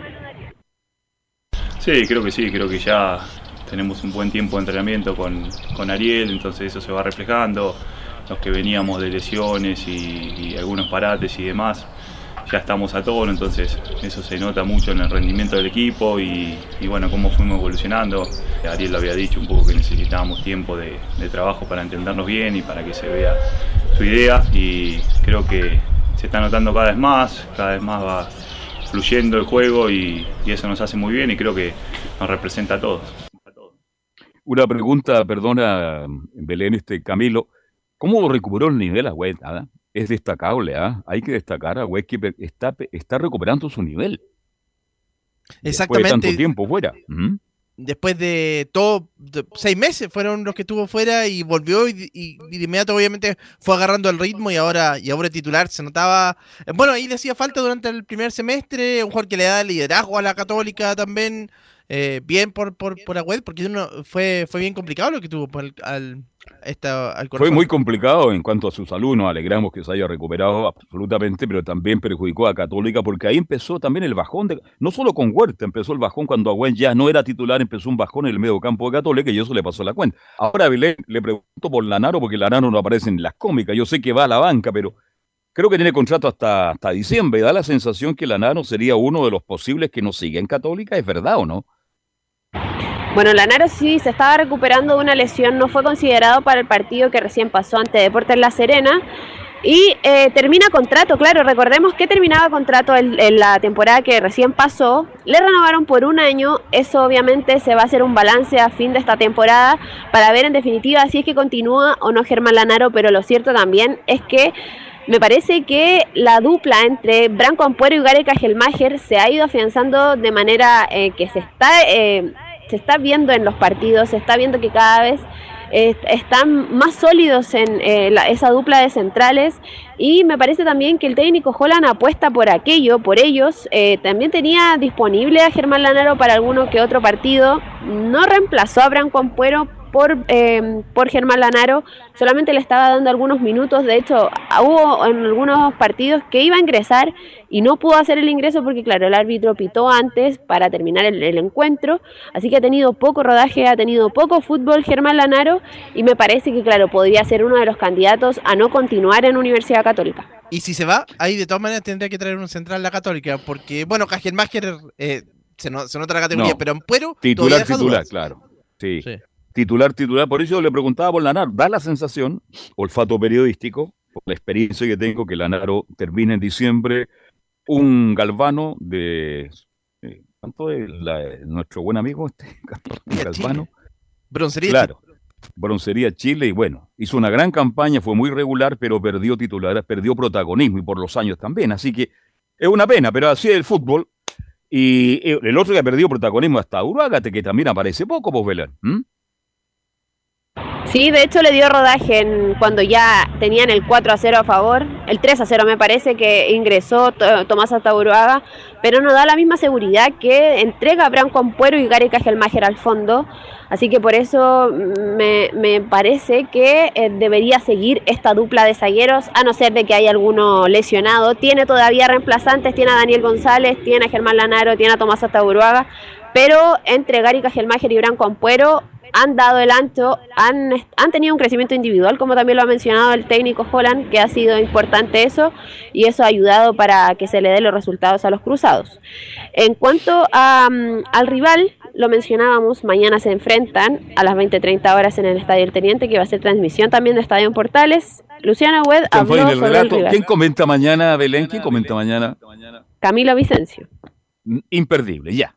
Sí, creo que sí, creo que ya tenemos un buen tiempo de entrenamiento con, con Ariel, entonces eso se va reflejando, los que veníamos de lesiones y algunos parates y demás, ya estamos a tono, entonces eso se nota mucho en el rendimiento del equipo y, bueno, cómo fuimos evolucionando. Ariel lo había dicho un poco que necesitábamos tiempo de, trabajo para entendernos bien y para que se vea su idea y creo que se está notando cada vez más, cada vez más va fluyendo el juego y, eso nos hace muy bien y creo que nos representa a todos. Una pregunta, perdona, Belén, este Camilo, ¿cómo recuperó el nivel a Nada es destacable, ¿ah? Hay que destacar a West que está, está recuperando su nivel. Exactamente. Después de tanto tiempo fuera. Después de todo, seis meses fueron los que estuvo fuera y volvió y, de inmediato obviamente fue agarrando el ritmo y ahora, y ahora titular se notaba, eh, bueno, ahí le hacía falta durante el primer semestre, un jugador que le da liderazgo a la católica también, eh, bien por, por, por Agüed, porque uno, fue, fue bien complicado lo que tuvo por al, fue muy complicado en cuanto a su salud, nos alegramos que se haya recuperado absolutamente, pero también perjudicó a Católica porque ahí empezó también el bajón, de, no solo con Huerta, empezó el bajón cuando Agüen ya no era titular, empezó un bajón en el medio campo de Católica y eso le pasó la cuenta. Ahora le pregunto por Lanaro porque Lanaro no aparece en las cómicas, yo sé que va a la banca, pero creo que tiene contrato hasta, hasta diciembre, da la sensación que Lanaro sería uno de los posibles que nos sigue en Católica, ¿es verdad o no? Bueno, Lanaro sí se estaba recuperando de una lesión, no fue considerado para el partido que recién pasó ante Deportes La Serena. Y eh, termina contrato, claro, recordemos que terminaba contrato en, la temporada que recién pasó, le renovaron por un año, eso obviamente se va a hacer un balance a fin de esta temporada para ver en definitiva si es que continúa o no Germán Lanaro, pero lo cierto también es que me parece que la dupla entre Branco Ampuero y Gary Cajelmacher se ha ido afianzando de manera eh, que se está eh, se está viendo en los partidos, se está viendo que cada vez están más sólidos en eh, esa dupla de centrales y me parece también que el técnico Holland apuesta por aquello, por ellos. Eh, también tenía disponible a Germán Lanaro para alguno que otro partido. No reemplazó a Branco Ampuero por, eh, por Germán Lanaro, solamente le estaba dando algunos minutos, de hecho hubo en algunos partidos que iba a ingresar y no pudo hacer el ingreso porque claro, el árbitro pitó antes para terminar el, encuentro, así que ha tenido poco rodaje, ha tenido poco fútbol Germán Lanaro y me parece que claro, podría ser uno de los candidatos a no continuar en Universidad Católica. Y si se va, ahí de todas maneras tendría que traer un central la Católica, porque bueno, Cajelmacher eh, se, se, nota la categoría, pero en Puero titular, titular, claro. sí titular, titular. Por eso le preguntaba por Lanaro. Da la sensación, olfato periodístico, por la experiencia que tengo, que Lanaro termina en diciembre un galvano de. Eh, ¿Cuánto es nuestro buen amigo este *laughs* Galvano? Broncería Claro. Broncería Chile y bueno, hizo una gran campaña, fue muy regular, pero perdió titular, perdió protagonismo y por los años también. Así que es una pena, pero así es el fútbol. Y eh, el otro que ha perdido protagonismo hasta Uruágate, que también aparece poco, pues Belén. Sí, de hecho le dio rodaje en, cuando ya tenían el 4 a 0 a favor, el 3 a 0 me parece que ingresó Tomás Ataburuaga, pero no da la misma seguridad que entrega Branco Ampuero y Gary Cajelmacher al fondo, así que por eso me, me parece que eh, debería seguir esta dupla de zagueros, a no ser de que haya alguno lesionado. Tiene todavía reemplazantes, tiene a Daniel González, tiene a Germán Lanaro, tiene a Tomás Ataburuaga, pero entre Gary Cajelmacher y Branco Ampuero han dado el ancho, han, han tenido un crecimiento individual, como también lo ha mencionado el técnico Holland, que ha sido importante eso, y eso ha ayudado para que se le den los resultados a los cruzados. En cuanto a, mm, al rival, lo mencionábamos, mañana se enfrentan a las 20.30 horas en el Estadio El Teniente, que va a ser transmisión también de Estadio en Portales. Luciana Wed habló sobre el rival. ¿Quién comenta mañana, Belén? ¿Quién comenta mañana? Camilo Vicencio. Imperdible, ya.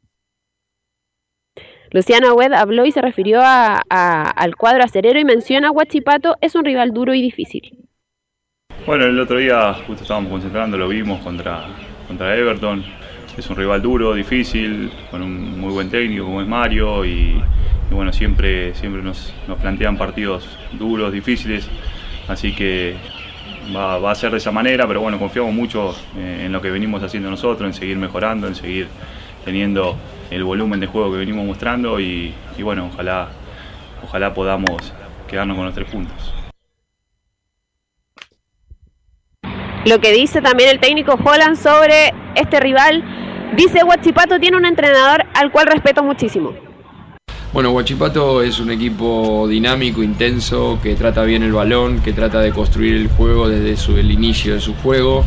Luciano Wed habló y se refirió al cuadro acerero y menciona a Huachipato es un rival duro y difícil. Bueno, el otro día justo estábamos concentrando, lo vimos contra, contra Everton. Es un rival duro, difícil, con un muy buen técnico como es Mario y, bueno, siempre, siempre nos, nos, plantean partidos duros, difíciles, así que va, va, a ser de esa manera, pero bueno, confiamos mucho eh, en lo que venimos haciendo nosotros, en seguir mejorando, en seguir teniendo el volumen de juego que venimos mostrando y, y bueno, ojalá, ojalá podamos quedarnos con los tres puntos. Lo que dice también el técnico Holland sobre este rival, dice Huachipato tiene un entrenador al cual respeto muchísimo. Bueno, Huachipato es un equipo dinámico, intenso, que trata bien el balón, que trata de construir el juego desde su, el inicio de su juego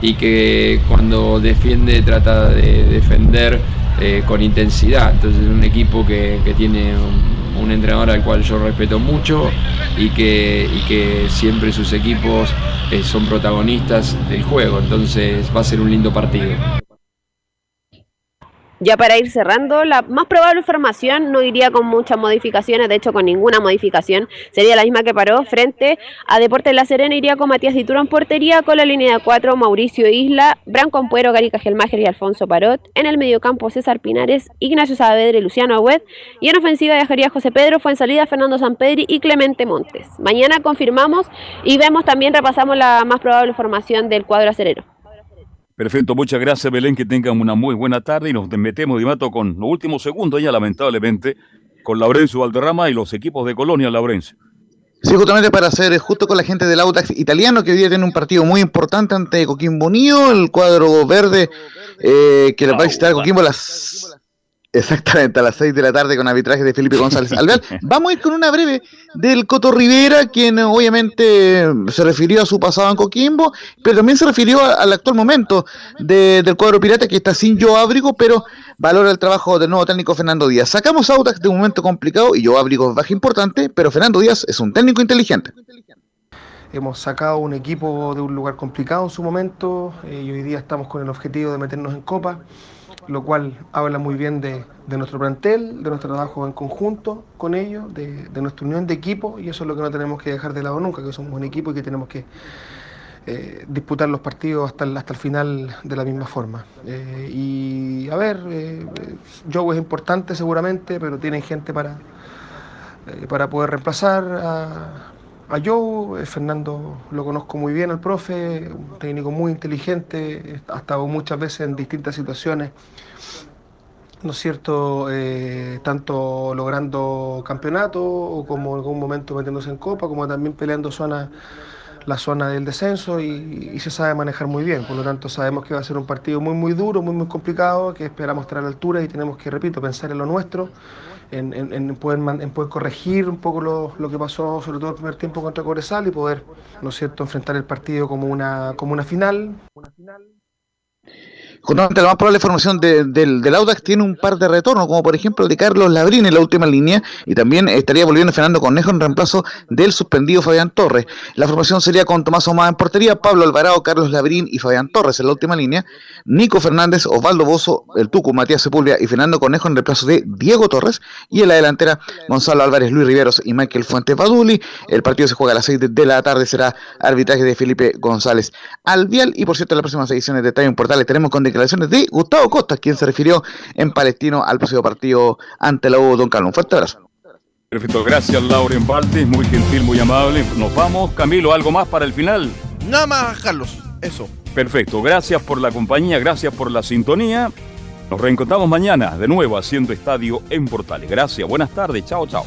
y que cuando defiende trata de defender eh, con intensidad. Entonces es un equipo que, que tiene un, entrenador al cual yo respeto mucho y que, que siempre sus equipos eh, son protagonistas del juego. Entonces va a ser un lindo partido. Ya para ir cerrando, la más probable formación no iría con muchas modificaciones, de hecho con ninguna modificación, sería la misma que paró frente a Deportes La Serena, iría con Matías Dituro en portería, con la línea de cuatro, Mauricio Isla, Branco Ampuero, Garica Gelmacher y Alfonso Parot, en el mediocampo César Pinares, Ignacio Saavedra y Luciano Agüed, y en ofensiva viajaría José Pedro, fue en salida Fernando Sampedri y Clemente Montes. Mañana confirmamos y vemos también, repasamos la más probable formación del cuadro acerero. Perfecto, muchas gracias Belén, que tengan una muy buena tarde y nos metemos de mato con los últimos segundos ya lamentablemente con Laurencio Valderrama y los equipos de Colonia Laurencio. Sí, justamente para hacer justo con la gente del Audax italiano que hoy día tiene un partido muy importante ante Coquimbo Unido, el cuadro verde eh, que le va a visitar Coquimbo las Exactamente, a las 6 de la tarde con arbitraje de Felipe González Alvear. *laughs* Vamos a ir con una breve del Coto Rivera, quien obviamente se refirió a su pasado en Coquimbo, pero también se refirió al actual momento de, del cuadro pirata que está sin yo abrigo, pero valora el trabajo del nuevo técnico Fernando Díaz. Sacamos Audax de un momento complicado y yo abrigo es baja importante, pero Fernando Díaz es un técnico inteligente. Hemos sacado un equipo de un lugar complicado en su momento eh, y hoy día estamos con el objetivo de meternos en Copa lo cual habla muy bien de, de, nuestro plantel, de nuestro trabajo en conjunto con ellos, de, de, nuestra unión de equipo, y eso es lo que no tenemos que dejar de lado nunca, que somos un equipo y que tenemos que eh, disputar los partidos hasta el, hasta el final de la misma forma. Eh, y a ver, eh, Joe es importante seguramente, pero tienen gente para, eh, para poder reemplazar a a Joe, eh, Fernando lo conozco muy bien, el profe, un técnico muy inteligente, ha estado muchas veces en distintas situaciones, ¿no es cierto?, eh, tanto logrando campeonato o como en algún momento metiéndose en copa, como también peleando zona, la zona del descenso y, y, se sabe manejar muy bien, por lo tanto sabemos que va a ser un partido muy, muy duro, muy, muy complicado, que esperamos estar a la altura y tenemos que, repito, pensar en lo nuestro en, en, en, poder, en poder corregir un poco lo, lo, que pasó, sobre todo el primer tiempo contra Cobresal y poder, ¿no es cierto?, enfrentar el partido como una, como una final. Una final. Justamente la más probable formación de, del, Audax tiene un par de retornos, como por ejemplo el de Carlos Labrín en la última línea, y también estaría volviendo Fernando Cornejo en reemplazo del suspendido Fabián Torres. La formación sería con Tomás Omada en portería, Pablo Alvarado, Carlos Labrín y Fabián Torres en la última línea, Nico Fernández, Osvaldo Bozo, el Tucu, Matías Sepúlveda y Fernando Cornejo en reemplazo de Diego Torres, y en la delantera Gonzalo Álvarez, Luis Riveros y Michael Fuentes Baduli. El partido se juega a las 6 de, la tarde, será arbitraje de Felipe González Albial, y por cierto, en las próximas ediciones de Time Portales tenemos con declaraciones de Gustavo Costa, quien se refirió en Palestino al próximo partido ante la U Don Carlos. Un fuerte abrazo. Perfecto, gracias Lauren Valdes, muy gentil, muy amable. Nos vamos. Camilo, ¿algo más para el final? Nada más, Carlos, eso. Perfecto, gracias por la compañía, gracias por la sintonía. Nos reencontramos mañana de nuevo haciendo estadio en Portales. Gracias, buenas tardes, chao, chao.